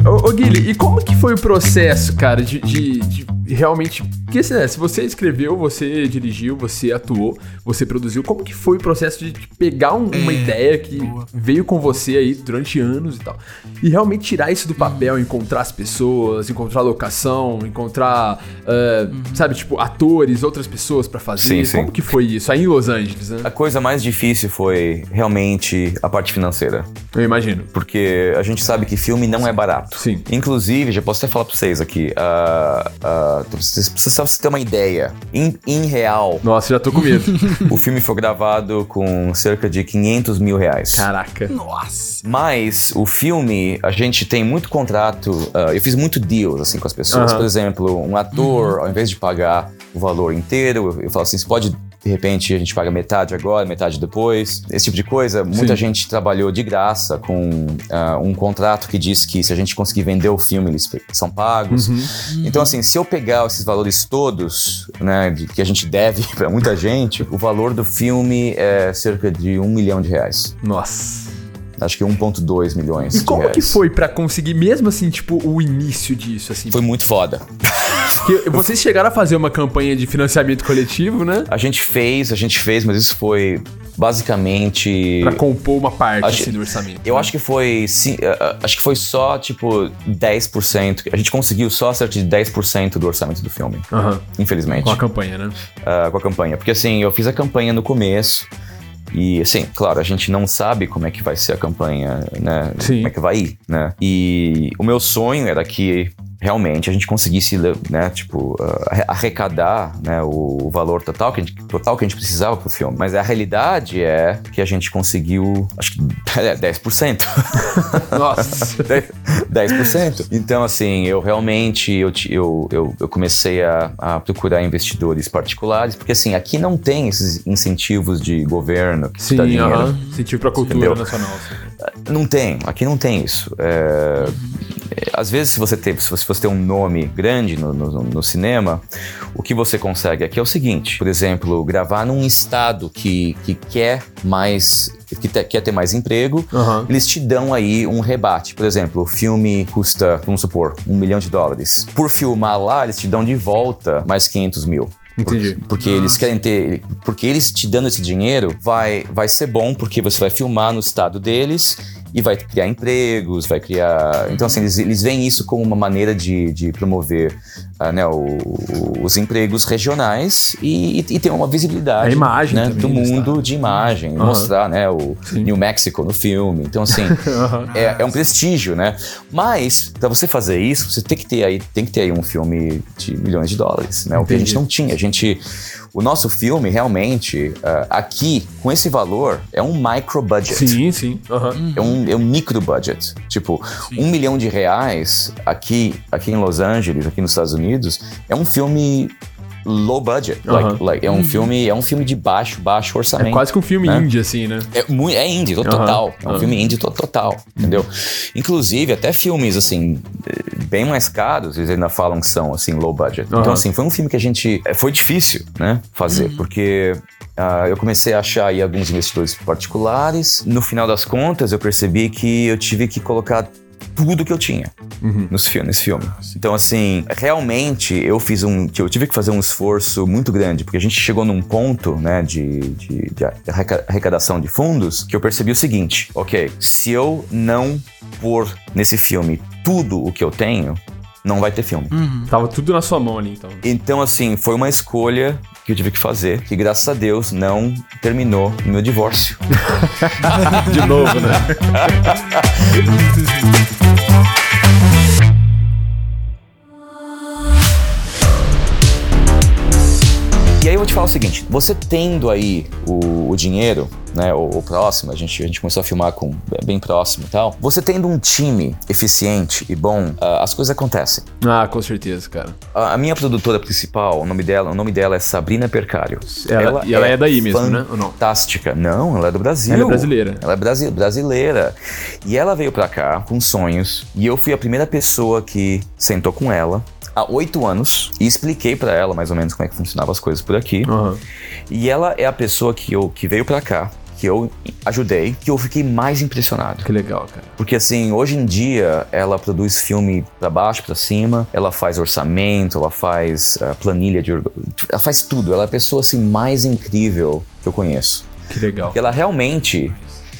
Ô, ô Guilherme, e como que foi o processo, cara, de, de- de realmente. Porque assim, né, se você escreveu, você dirigiu, você atuou, você produziu, como que foi o processo de, pegar um- uma ideia que boa. veio com você aí durante anos e tal, e realmente tirar isso do papel, encontrar as pessoas, encontrar locação, encontrar, eh, sabe, tipo, atores, outras pessoas pra fazer? Sim, sim. Como que foi isso? Aí em Los Angeles, né? A coisa mais difícil foi realmente a parte financeira. Eu imagino. Porque a gente sabe que filme não é barato. Sim. Inclusive, já posso até falar pra vocês aqui. ah, ah, pra vocês- pra você ter uma ideia, em, em real, Nossa, já tô com medo. <laughs> o filme foi gravado com cerca de 500 mil reais. Caraca. Nossa. Mas o filme, a gente tem muito contrato. ah, eu fiz muito deals assim com as pessoas. Por exemplo, um ator, ao invés de pagar o valor inteiro, eu, eu falo assim: você pode. De repente a gente paga metade agora, metade depois, esse tipo de coisa. Muita Sim. gente trabalhou de graça com ah, um contrato que diz que se a gente conseguir vender o filme, eles são pagos. Uhum. Então, assim, se eu pegar esses valores todos, né, de, que a gente deve <laughs> pra muita gente, o valor do filme é cerca de um milhão de reais. Nossa. Acho que 1,2 milhões E de como reais. que foi pra conseguir, mesmo assim, tipo, o início disso, assim? Foi muito foda. Porque vocês chegaram a fazer uma campanha de financiamento coletivo, né? A gente fez, a gente fez, mas isso foi basicamente. Pra compor uma parte Acho- assim, do orçamento. Eu acho que foi. sim, acho que foi só, tipo, 10%. A gente conseguiu só cerca de 10% do orçamento do filme. Aham. Infelizmente. Com a campanha, né? ah, com a campanha. Porque assim, eu fiz a campanha no começo. E assim, claro, a gente não sabe como é que vai ser a campanha, né? Sim. Como é que vai ir, né? E o meu sonho era que realmente a gente conseguisse, né, tipo, uh, arrecadar, né, o, o, valor total que, a gente, total que a gente precisava pro filme. Mas a realidade é que a gente conseguiu, acho que <laughs> é, 10%. <laughs> Nossa! <laughs> 10%. 10%. Então, assim, eu realmente, eu, eu, eu, eu comecei a, a procurar investidores particulares, porque assim, aqui não tem esses incentivos de governo que Sim, dá dinheiro. Uh -huh. Incentivo pra cultura Entendeu? nacional. Assim. Não tem, aqui não tem isso. É, às vezes, se você, tem, se você tem um nome grande no, no, no, cinema, o que você consegue aqui é o seguinte: por exemplo, gravar num estado que, que quer mais. Que te, quer ter mais emprego, uhum. eles te dão aí um rebate. Por exemplo, o filme custa, vamos supor, um milhão de dólares. Por filmar lá, eles te dão de volta mais 500 mil. Entendi. Porque, porque eles querem ter. Porque eles te dando esse dinheiro vai, vai ser bom, porque você vai filmar no estado deles e vai criar empregos, vai criar. Então, assim, eles, eles veem isso como uma maneira de, de promover uh, né, o, os empregos regionais e, e, ter uma visibilidade a imagem né, do mundo de imagem, uhum. mostrar né, o Sim. New Mexico no filme. Então, assim, <laughs> uhum. é, é, um prestígio, né? Mas, para você fazer isso, você tem que ter aí, tem que ter aí um filme de milhões de dólares, né? Entendi. O que a gente não tinha. A gente o nosso filme, realmente, uh, aqui, com esse valor, é um micro budget. Sim, sim. Uhum. É, um, é um micro budget. Tipo, sim. um milhão de reais aqui, aqui em Los Angeles, aqui nos Estados Unidos, é um filme low budget. Uh -huh. like, like, é um uhum. filme, é um filme de baixo, baixo orçamento. É quase que um filme né? indie, assim, né? É, é indie, total. Uh -huh. É um uh -huh. filme indie total, entendeu? Inclusive, até filmes, assim, bem mais caros, eles ainda falam que são, assim, low budget. Então, assim, foi um filme que a gente... É, foi difícil, né, fazer, uhum. porque... Uh, eu comecei a achar aí alguns investidores particulares. No final das contas, eu percebi que eu tive que colocar tudo que eu tinha uhum. nos filme, nesse filme. Então, assim, realmente eu fiz um. Eu tive que fazer um esforço muito grande, porque a gente chegou num ponto, né, de, de, de arrecadação de fundos, que eu percebi o seguinte: ok, se eu não pôr nesse filme tudo o que eu tenho, não vai ter filme. Uhum. Tava tudo na sua mão ali, então. Então, assim, foi uma escolha que eu tive que fazer, que graças a Deus não terminou no meu divórcio. <laughs> De novo, né? <laughs> vou te falar o seguinte: você tendo aí o, o dinheiro, né, o, o, próximo, a gente, a gente começou a filmar com bem próximo e tal. Você tendo um time eficiente e bom, uh, as coisas acontecem. Ah, com certeza, cara. A, a, minha produtora principal, o nome dela, o nome dela é Sabrina Percário. Ela, ela e ela é, é daí mesmo, né? Fantástica. Não, ela é do Brasil. Ela é brasileira. Ela é brasi brasileira. E ela veio pra cá com sonhos e eu fui a primeira pessoa que sentou com ela há oito anos e expliquei para ela mais ou menos como é que funcionavam as coisas por aqui. Uhum. E ela é a pessoa que, eu, que veio para cá que eu ajudei, que eu fiquei mais impressionado. Que legal, cara. Porque assim, hoje em dia ela produz filme para baixo, para cima, ela faz orçamento, ela faz uh, planilha de, ela faz tudo. Ela é a pessoa assim mais incrível que eu conheço. Que legal. E ela realmente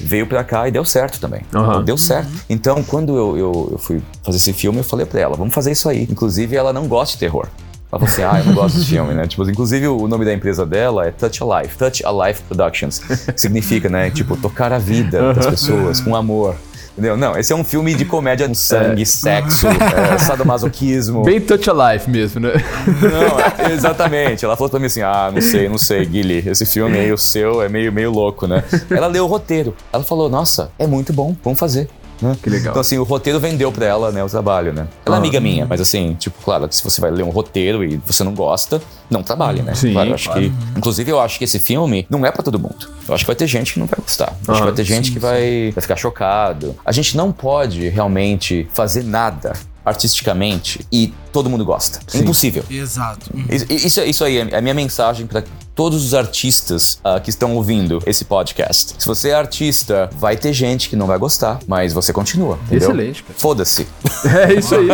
veio pra cá e deu certo também. Uhum. Deu certo. Uhum. Então, quando eu, eu, eu, fui fazer esse filme, eu falei pra ela, vamos fazer isso aí. Inclusive, ela não gosta de terror. Ela falou assim, ah, eu não gosto desse filme, né? Tipo, inclusive o nome da empresa dela é Touch Alive, Touch Alive Productions. Que significa, né, tipo, tocar a vida das pessoas com amor. Entendeu? Não, esse é um filme de comédia com sangue, <laughs> é. sexo, é, sadomasoquismo. Bem touch alive mesmo, né? Não, é, exatamente. Ela falou pra mim assim: ah, não sei, não sei, Guilherme, esse filme aí, o seu, é meio, meio louco, né? Ela leu o roteiro. Ela falou: nossa, é muito bom, vamos fazer. Né? Que legal. Então, assim, o roteiro vendeu pra ela, né, o trabalho, né? Ela é amiga minha, mas assim, tipo, claro, se você vai ler um roteiro e você não gosta, não trabalhe, né? Sim, claro, eu acho claro. que, inclusive, eu acho que esse filme não é para todo mundo. Eu acho que vai ter gente que não vai gostar. Eu acho que vai ter gente sim, que vai, vai ficar chocado. A gente não pode realmente fazer nada artisticamente e todo mundo gosta. Sim. Impossível. Exato. Isso, isso aí é a minha mensagem para todos os artistas uh, que estão ouvindo esse podcast. Se você é artista, vai ter gente que não vai gostar, mas você continua. Entendeu? Excelente. Foda-se. <laughs> É isso aí.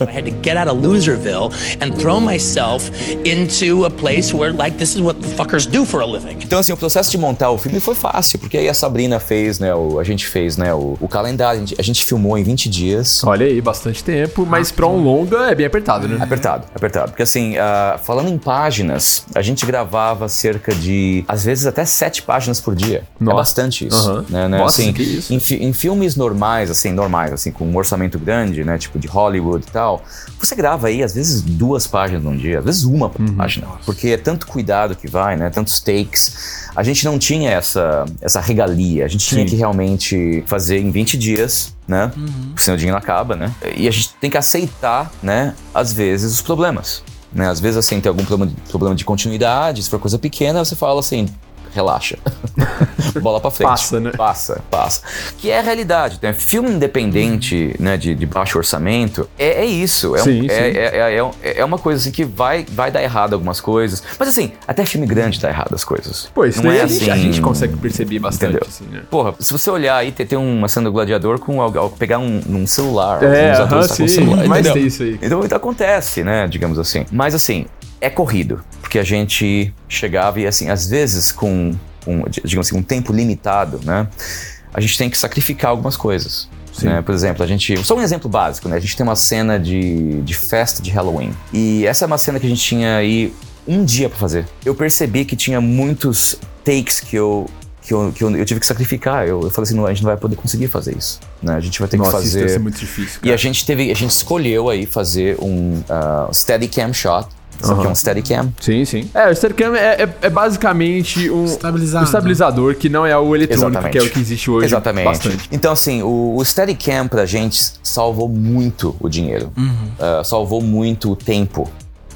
I had to get out of Loserville and throw myself into a place where like this is what the fuckers do for a living. Então assim, o processo de montar o filme foi fácil, porque aí a Sabrina fez, né, o, a gente fez, né, o, o calendário, a gente, a gente filmou em 20 dias. Olha aí, bastante tempo, mas pra um longa é bem apertado, né? Apertado, apertado. Porque assim, uh, falando em páginas, a gente gravava cerca de, às vezes, até sete páginas por dia. Nossa. É bastante isso. Aham. Né, né? Nossa, assim, que isso. Em, fi- em filmes normais, assim, normais, assim, com um orçamento grande, né? Tipo de Hollywood e tal, você grava aí, às vezes, duas páginas num dia, às vezes uma Uhum. página. Porque é tanto cuidado que vai, né? Tantos takes. A gente não tinha essa, essa regalia. A gente tinha Sim. que realmente fazer em 20 dias, né? Porque senão o dinheiro acaba, né? E a gente tem que aceitar, né? Às vezes, os problemas. Né? Às vezes, assim, tem algum problema de, problema de continuidade, se for coisa pequena, você fala assim, relaxa. <laughs> Bola pra frente. Passa, né? Passa, passa. Que é a realidade. Né? Filme independente, né, de, de baixo orçamento, é, é isso. É, um- Sim, é, sim. é- é- é- é uma coisa assim que vai, vai dar errado algumas coisas. Mas assim, até filme grande dá errado as coisas. Pô, isso Não é a, gente, a assim- gente consegue perceber bastante, assim, né? Porra, se você olhar aí, tem, tem uma cena do gladiador com al- al- pegar um, um celular. É, aham, atores tá com sim, celular, mas tem isso aí. Então, então acontece, né, digamos assim. Mas assim, é corrido, porque a gente chegava e assim, às vezes com, um, digamos assim, um tempo limitado, né, a gente tem que sacrificar algumas coisas. Né? Por exemplo, a gente. Só um exemplo básico, né? A gente tem uma cena de, de festa de Halloween. E essa é uma cena que a gente tinha aí um dia pra fazer. Eu percebi que tinha muitos takes que eu. Que eu, que eu, eu tive que sacrificar. Eu, eu falei assim, não, a gente não vai poder conseguir fazer isso. Né? A gente vai ter Nossa, que isso deve ser fazer. muito difícil, E cara. a gente teve, a gente escolheu aí fazer um uh, Steadicam shot. Sabe o que é um Steadicam? Sim, sim. É, o Steadicam é, é, é basicamente um Estabilizador. um estabilizador que não é o eletrônico, Exatamente. que é o que existe hoje Exatamente. bastante. Então, assim, o, o Steadicam pra gente salvou muito o dinheiro. Uh, salvou muito o tempo.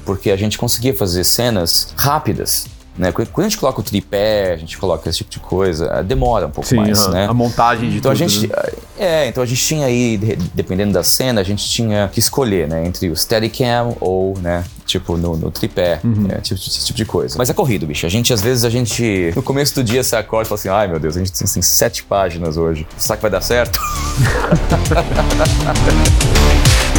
Porque a gente conseguia fazer cenas rápidas. Né? Quando a gente coloca o tripé, a gente coloca esse tipo de coisa, uh, demora um pouco Sim, mais, aham. né? a montagem de Então tudo. a gente, né? é, então a gente tinha aí, de- dependendo da cena, a gente tinha que escolher, né, entre o Steadicam ou, né, tipo no, no tripé, Uhum. é, tipo, esse tipo de coisa. Mas é corrido, bicho. A gente, às vezes, a gente, no começo do dia, você acorda e fala assim, ai meu Deus, a gente tem assim, sete páginas hoje. Será que vai dar certo? <laughs>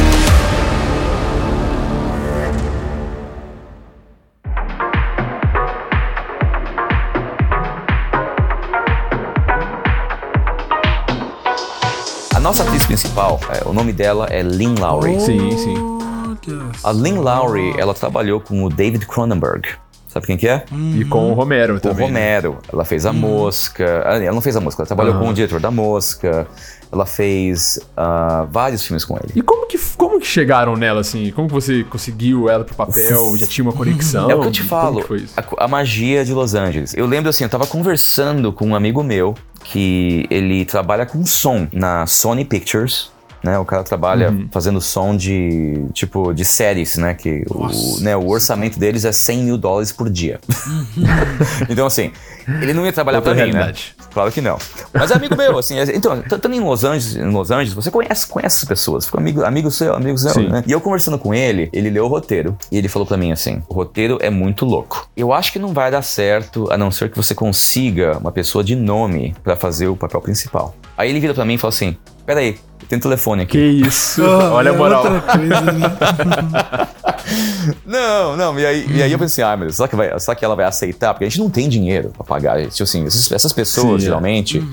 principal, é, o nome dela é Lynn Lowry. Sim, sim. Olha A Lynn Lowry, ela trabalhou com o David Cronenberg. Sabe quem que é? E com o Romero O também. né? Romero. Ela fez A Mosca. Ah, Ela não fez A Mosca, ela trabalhou Aham. com o diretor da Mosca. Ela fez ah, vários filmes com ele. E como que, como que chegaram nela, assim? Como que você conseguiu ela pro papel? Já tinha uma conexão? É o que eu te falo, a, a magia de Los Angeles. Eu lembro assim, eu tava conversando com um amigo meu que ele trabalha com som na Sony Pictures. Né, o cara trabalha Uhum. fazendo som de tipo de séries, né? Que o, Nossa. né, o orçamento deles é 100 mil dólares por dia. <laughs> então, assim, ele não ia trabalhar Outra pra mim, realidade. né? Claro que não. Mas é amigo meu, assim. é- Então, estando em Los Angeles, em Los Angeles, você conhece, conhece as pessoas. Fica amigo, amigo seu, amigo seu, Sim. né? E eu conversando com ele, ele leu o roteiro e ele falou pra mim assim: o roteiro é muito louco. Eu acho que não vai dar certo a não ser que você consiga uma pessoa de nome pra fazer o papel principal. Aí ele vira pra mim e fala assim: peraí, tem um telefone Que aqui. isso? Ah, <laughs> Olha a é moral. outra coisa, né? <laughs> Não, não, e aí, e aí eu pensei, ah, meu Deus, será que, vai, será que ela vai aceitar? Porque a gente não tem dinheiro pra pagar. Tipo assim, essas, essas pessoas, Sim, é. geralmente,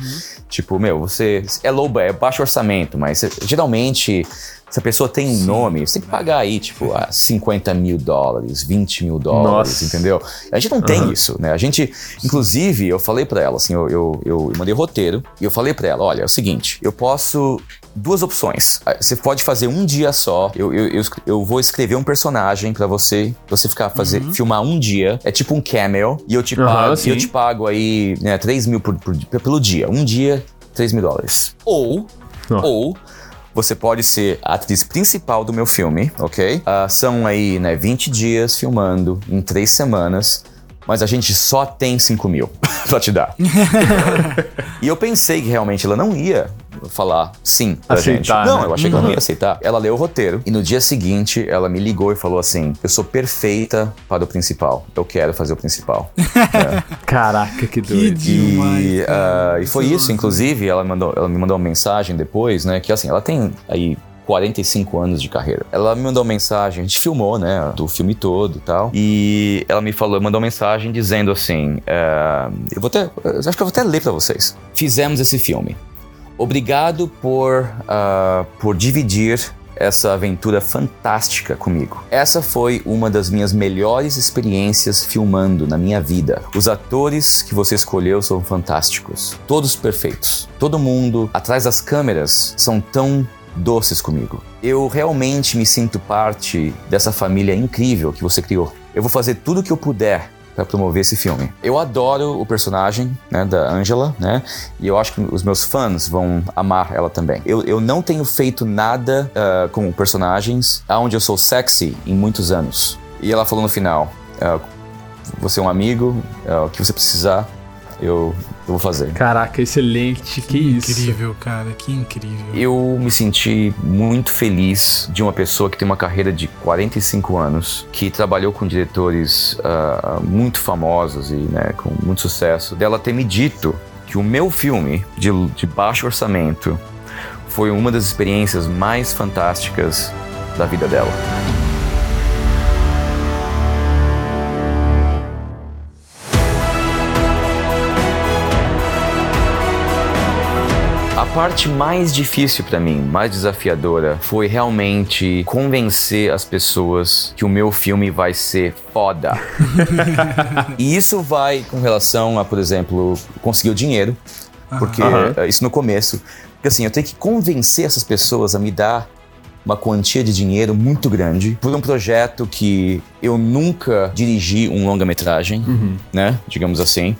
tipo, meu, você. É low, é baixo orçamento, mas geralmente, se a pessoa tem um nome, você tem que pagar aí, tipo, ah, 50 mil dólares, 20 mil dólares, Nossa. entendeu? A gente não tem isso, né? A gente, inclusive, eu falei pra ela, assim, eu, eu, eu mandei roteiro e eu falei pra ela: olha, é o seguinte, eu posso. Duas opções. Ah, Você pode fazer um dia só. Eu, eu, eu, eu vou escrever um personagem pra você. Você ficar fazer, filmar um dia. É tipo um cameo. E eu te pago, sim. eu te pago aí, né, 3 mil por, por- pelo dia. Um dia, 3 mil dólares. Ou, Ó. ou você pode ser a atriz principal do meu filme, ok? Ah, são aí, né, 20 dias filmando em 3 semanas, mas a gente só tem 5 mil <laughs> pra te dar. <laughs> e eu pensei que realmente ela não ia falar sim pra gente. Aceitar, Não, né? eu achei que ela não ia aceitar. Ela leu o roteiro e no dia seguinte ela me ligou e falou assim: Eu sou perfeita para o principal. Eu quero fazer o principal. <laughs> Caraca, que Que doido. demais. E, ah, e foi isso, inclusive, ela, mandou, ela me mandou uma mensagem depois, né? Que assim, ela tem aí 45 anos de carreira. Ela me mandou uma mensagem, a gente filmou, né? Do filme todo e tal. E ela me falou, mandou uma mensagem dizendo assim: é, eu vou até. eu Acho que eu vou até ler pra vocês. Fizemos esse filme. Obrigado por, ah, por dividir essa aventura fantástica comigo. Essa foi uma das minhas melhores experiências filmando na minha vida. Os atores que você escolheu são fantásticos, todos perfeitos. Todo mundo atrás das câmeras são tão doces comigo. Eu realmente me sinto parte dessa família incrível que você criou. Eu vou fazer tudo o que eu puder para promover esse filme. Eu adoro o personagem né, da Angela, né? E eu acho que os meus fãs vão amar ela também. Eu, eu não tenho feito nada uh, com personagens aonde eu sou sexy em muitos anos. E ela falou no final: uh, você é um amigo, uh, o que você precisar, eu, eu vou fazer. Caraca, excelente, que, que isso. Incrível, cara, que incrível. Eu me senti muito feliz de uma pessoa que tem uma carreira de 45 anos, que trabalhou com diretores uh, muito famosos e né, com muito sucesso, dela ter me dito que o meu filme de, de baixo orçamento foi uma das experiências mais fantásticas da vida dela. Parte mais difícil para mim, mais desafiadora, foi realmente convencer as pessoas que o meu filme vai ser foda. <laughs> e isso vai com relação a, por exemplo, conseguir o dinheiro, porque uhum. isso no começo. Porque assim, eu tenho que convencer essas pessoas a me dar uma quantia de dinheiro muito grande por um projeto que eu nunca dirigi um longa-metragem, uhum. né? Digamos assim.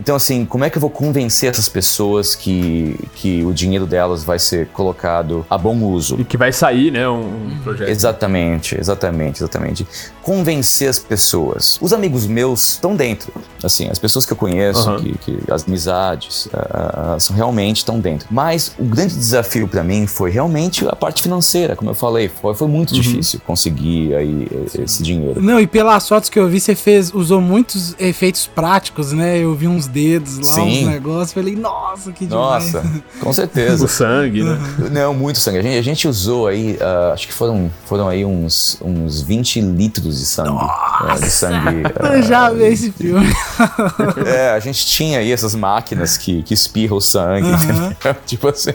Então, assim, como é que eu vou convencer essas pessoas que, que o dinheiro delas vai ser colocado a bom uso? E que vai sair, né, um, um projeto. Exatamente, exatamente, exatamente. Convencer as pessoas. Os amigos meus estão dentro. Assim, as pessoas que eu conheço, uhum. que, que, as amizades, uh, são realmente estão dentro. Mas o grande desafio para mim foi realmente a parte financeira, como eu falei. Foi, foi muito uhum. difícil conseguir aí esse dinheiro. Não, e pelas fotos que eu vi, você fez, usou muitos efeitos práticos, né? Eu vi uns uns dedos lá, Sim. uns negócios. Falei, nossa, que demais. Nossa, com <laughs> certeza. o sangue, né? Não, muito sangue. A gente, a gente usou aí, uh, acho que foram, foram aí uns, uns 20 litros de sangue. Nossa, uh, de sangue. Uh, <laughs> Eu já vi esse filme. <laughs> é, a gente tinha aí essas máquinas que, que espirram o sangue, uhum. Tipo assim,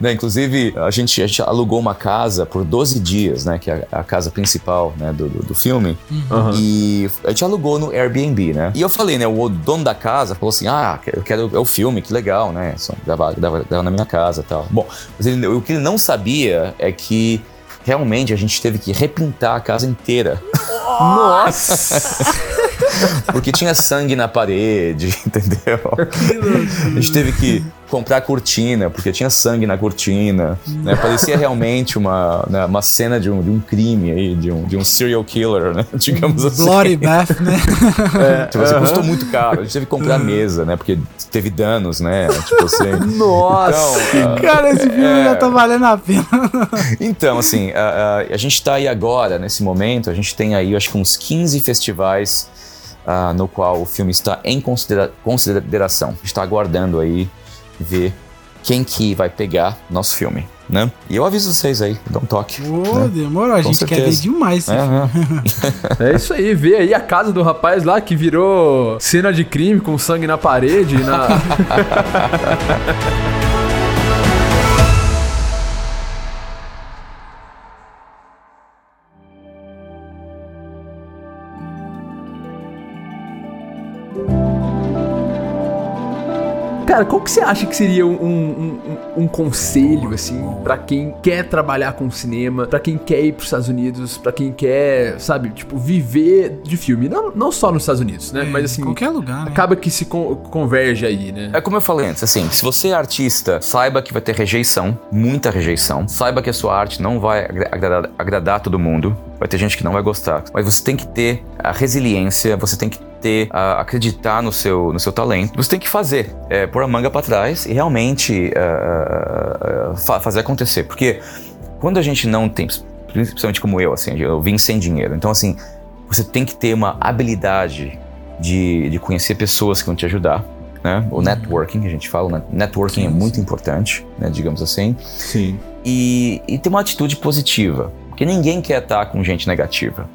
né? Inclusive, a gente, a gente alugou uma casa por 12 dias, né? Que é a, a casa principal né, do, do, do filme. Uhum. E a gente alugou no Airbnb, né? E eu falei, né? O dono da casa falou assim: ah, eu quero. É o filme, que legal, né? Gravar, gravar, gravar na minha casa e tal. Bom, mas ele, o que ele não sabia é que realmente a gente teve que repintar a casa inteira. Nossa! <laughs> Porque tinha sangue na parede, <laughs> entendeu? A gente teve que comprar cortina, porque tinha sangue na cortina. Né? Parecia realmente uma, né, uma cena de um, de um crime aí, de um, de um serial killer, né? <laughs> Digamos assim. Bloody Bath, né? <laughs> É, tipo assim, custou muito caro. A gente teve que comprar mesa, né? Porque teve danos, né? Tipo assim. <laughs> Nossa! Então, uh, Cara, esse filme é... já tá valendo a pena. então, assim, a, a, a gente tá aí agora, nesse momento, a gente tem aí, acho que uns 15 festivais uh, no qual o filme está em considera consideração. Está aguardando aí ver quem que vai pegar nosso filme, né? E eu aviso vocês aí, dá um toque. Ô, né? demorou, a gente certeza. quer ver demais. É, <laughs> é isso aí, vê aí a casa do rapaz lá que virou cena de crime com sangue na parede, na... <laughs> Cara, qual que você acha que seria um, um, um, um conselho, assim, para quem quer trabalhar com cinema, para quem quer ir pros Estados Unidos, para quem quer, sabe, tipo, viver de filme? Não, não só nos Estados Unidos, né? É, Mas assim. Qualquer lugar. Né? Acaba que se con converge aí, né? É como eu falei antes, assim, se você é artista, saiba que vai ter rejeição, muita rejeição. Saiba que a sua arte não vai agradar, agradar todo mundo. Vai ter gente que não vai gostar. Mas você tem que ter a resiliência, você tem que ter, uh, acreditar no seu, no seu talento. Você tem que fazer, é, pôr a manga para trás e realmente uh, uh, fazer acontecer. Porque quando a gente não tem, principalmente como eu, assim, eu vim sem dinheiro. Então, assim, você tem que ter uma habilidade de, de conhecer pessoas que vão te ajudar. Né? O uhum. networking, a gente fala, né? networking é sim, é muito sim. importante, né? digamos assim. Sim. E, e ter uma atitude positiva, porque ninguém quer estar com gente negativa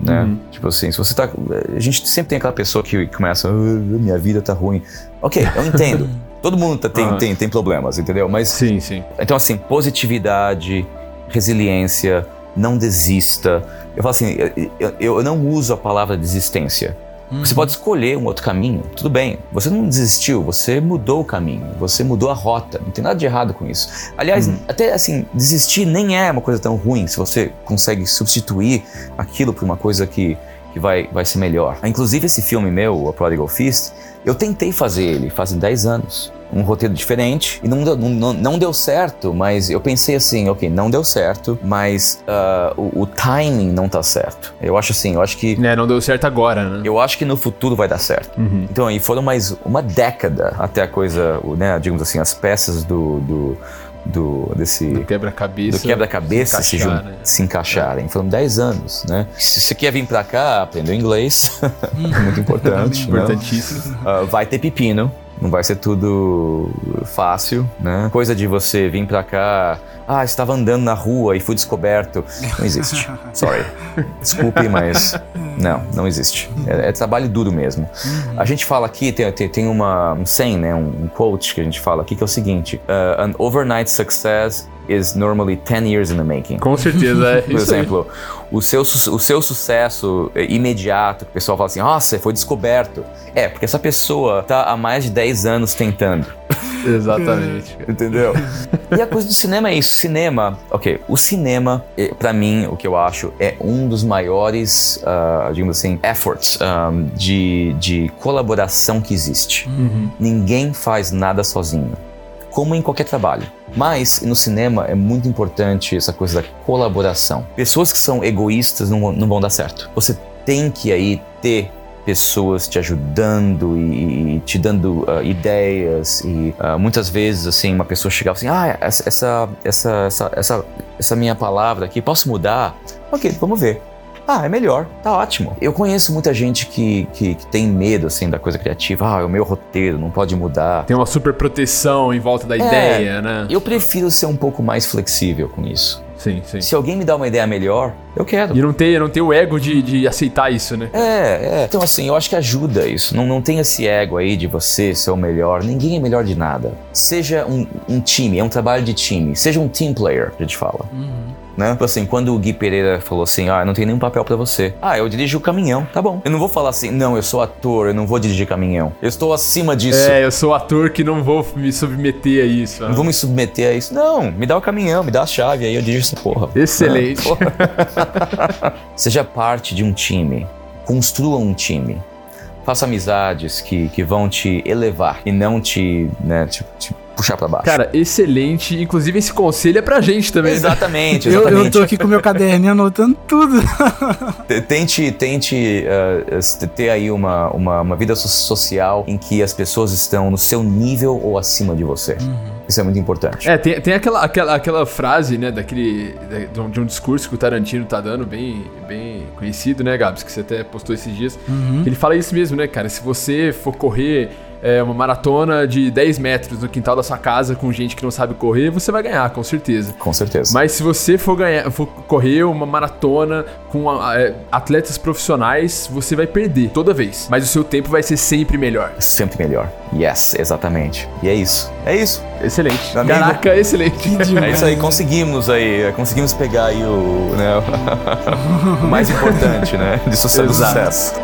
né? Uhum. Tipo assim, se você tá. A gente sempre tem aquela pessoa que começa, ah, minha vida tá ruim. Ok, eu entendo. <laughs> Todo mundo tá, tem, uhum. tem, tem problemas, entendeu? Mas. Sim, sim. Então, assim, positividade resiliência, não desista. Eu falo assim, eu, eu, eu não uso a palavra desistência. Você pode escolher um outro caminho, tudo bem. Você não desistiu, você mudou o caminho, você mudou a rota. Não tem nada de errado com isso. Aliás, até assim, desistir nem é uma coisa tão ruim se você consegue substituir aquilo por uma coisa que, que vai, vai ser melhor. Inclusive, esse filme meu, A Prodigal Fist, eu tentei fazer ele fazem 10 anos. Um roteiro diferente e não deu, não, não deu certo, mas eu pensei assim, ok, não deu certo, mas ah, o, o timing não tá certo. Eu acho assim, eu acho que Né, não deu certo agora, né? eu acho que no futuro vai dar certo. Então, aí foram mais uma década até a coisa, né, digamos assim, as peças do, do, do- desse Do quebra-cabeça. do quebra-cabeça se, encaixar, jun- né? se encaixarem. Foram 10 anos, né? Se você quer vir pra cá, aprendeu inglês, <laughs> muito importante. <laughs> né? Importantíssimo. Ah, vai ter pepino. Não vai ser tudo fácil, né? Coisa de você vir pra cá. Ah, estava andando na rua e fui descoberto. Não existe. <laughs> Sorry. Desculpe, mas não, não existe. É, é trabalho duro mesmo. A gente fala aqui, tem, tem, tem uma, um saying, né? Um, um quote que a gente fala aqui que é o seguinte: uh, An overnight success is normally 10 years in the making. Com certeza, é. Por isso aí. exemplo, o seu, o seu sucesso imediato, que o pessoal fala assim, nossa, foi descoberto. É, porque essa pessoa tá há mais de 10 anos tentando. Exatamente. <laughs> Entendeu? e a coisa do cinema é isso. Cinema, ok. O cinema, eh, pra mim, o que eu acho, é um dos maiores, ah, digamos assim, efforts ah, de, de colaboração que existe. Ninguém faz nada sozinho. Como em qualquer trabalho. Mas no cinema é muito importante essa coisa da colaboração. Pessoas que são egoístas não, não vão dar certo. Você tem que aí ter pessoas te ajudando e, te dando ah, ideias e ah, muitas vezes assim uma pessoa chegava assim ah essa essa essa essa, essa minha palavra aqui posso mudar ok vamos ver ah, é melhor, tá ótimo. Eu conheço muita gente que, que, que tem medo, assim, da coisa criativa. Ah, é o meu roteiro, não pode mudar. Tem uma super proteção em volta da É. ideia, né? Eu prefiro ser um pouco mais flexível com isso. Sim, sim. Se alguém me dá uma ideia melhor, eu quero. E não ter, não ter o ego de, de aceitar isso, né? É, é. Então, assim, eu acho que ajuda isso. Não, não tem esse ego aí de você ser o melhor. Ninguém é melhor de nada. Seja um, um time, é um trabalho de time. Seja um team player, a gente fala. Né? Tipo assim, quando o Gui Pereira falou assim, ah, não tem nenhum papel pra você. Ah, eu dirijo o caminhão, tá bom. Eu não vou falar assim, não, eu sou ator, eu não vou dirigir caminhão. Eu estou acima disso. É, eu sou ator que não vou me submeter a isso. Não vou me submeter a isso. Não, me dá o caminhão, me dá a chave, aí eu dirijo essa porra. Excelente. <laughs> Seja parte de um time. Construa um time. Faça amizades que, que vão te elevar e não te, né, te, te puxar pra baixo. Cara, excelente. Inclusive, esse conselho é pra gente também. né? Exatamente, Eu, exatamente. eu tô aqui com meu caderninho anotando tudo. <laughs> Tente, tente uh, ter aí uma, uma, uma vida so- social em que as pessoas estão no seu nível ou acima de você. Isso é muito importante. É, tem, tem aquela, aquela, aquela frase, né, daquele. da- de um- de um discurso que o Tarantino tá dando, bem, bem conhecido, né, Gabs? Que você até postou esses dias. Que ele fala isso mesmo, né, cara? Se você for correr é, uma maratona de 10 metros no quintal da sua casa com gente que não sabe correr, você vai ganhar, com certeza. Com certeza. Mas se você for ganhar, for correr uma maratona com é, atletas profissionais, você vai perder toda vez. Mas o seu tempo vai ser sempre melhor. Sempre melhor. Yes, exatamente. E é isso. É isso. Excelente. Amigo- Caraca, excelente. É isso aí, conseguimos aí, conseguimos pegar aí o, né, <laughs> o mais importante, né, de sucesso.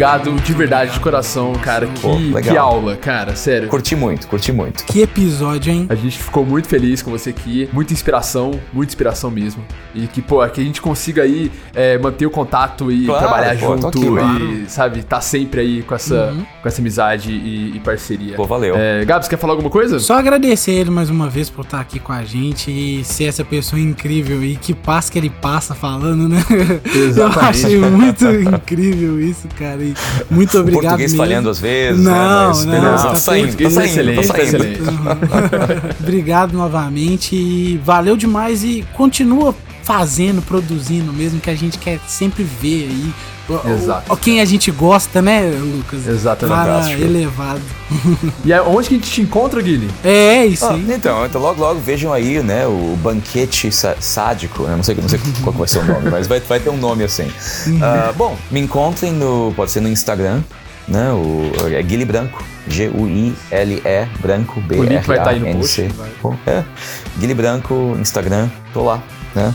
Obrigado de verdade, de coração, cara. Que, Pô, que aula, cara, sério. Curti muito, curti muito. Que episódio, hein? A gente ficou muito feliz com você aqui. Muita inspiração, muita inspiração mesmo. E que, pô, que a gente consiga aí é, manter o contato e Claro, trabalhar pô, junto aqui, e, claro. sabe, tá sempre aí com essa, com essa amizade e, e parceria. Pô, valeu. É, Gabs, quer falar alguma coisa? Só agradecer ele mais uma vez por estar aqui com a gente e ser essa pessoa incrível e que passa que ele passa falando, né? <laughs> Exatamente. Eu achei muito incrível isso, cara. E <laughs> muito obrigado Português mesmo. falhando às vezes, Não, né, mas não, beleza, tá tá saindo, tá Português saindo, excelente, tá saindo. excelente. Obrigado novamente e valeu demais e continua fazendo, produzindo mesmo, que a gente quer sempre ver aí Exato. O, quem a gente gosta, né, Lucas? Fantástico. elevado. <laughs> E aí, onde que a gente te encontra, Guilherme? É, isso Ah, aí. então, então, logo, logo vejam aí, né, o banquete sá- sádico, né, não sei, não sei <laughs> qual que vai ser o nome, mas vai, vai ter um nome assim. Ah, bom, me encontrem no, pode ser no Instagram, né, o, é Guilherme Branco, G-U-I-L-E, Branco, tá aí no B-R-A-N-C. post, vai. Pô, É, Guilherme Branco, Instagram, tô lá, né,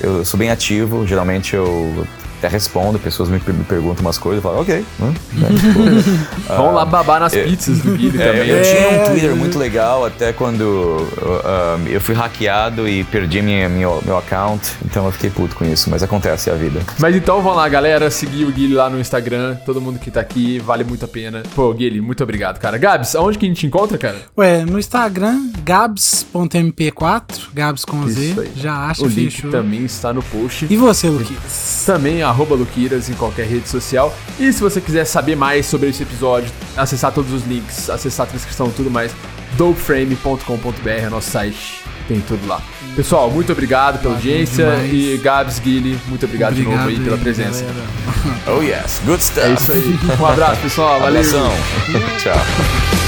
eu sou bem ativo, geralmente eu até respondo, pessoas me, me perguntam umas coisas, eu falo, ok, né, né, <laughs> tipo, Vamos lá babar nas pizzas do Guilherme <laughs> é, também. eu, eu tinha É, um Twitter é. muito legal até quando uh, eu fui hackeado e perdi minha, minha- meu account, então eu fiquei puto com isso, mas acontece é a vida. Mas então vamos lá, galera, seguir o Guilherme lá no Instagram. Todo mundo que tá aqui, vale muito a pena. Pô, Guilherme, muito obrigado, cara. Gabs, aonde que a gente te encontra, cara? Ué, no Instagram, gabs.mp4, gabs com Z, Isso aí. já acha, o link fechou. também está no post. E você, Luquinhas? Também arroba Luquiras em qualquer rede social. E se você quiser saber mais sobre esse episódio, acessar todos os links, acessar a transcrição e tudo mais, dopeframe.com.br é nosso site. Tem tudo lá. Pessoal, muito obrigado pela audiência. E Gabs, Guilherme, muito obrigado, de novo aí pela presença. galera. Oh yes, good stuff. É isso aí. Um abraço, pessoal. Valeu. Tchau.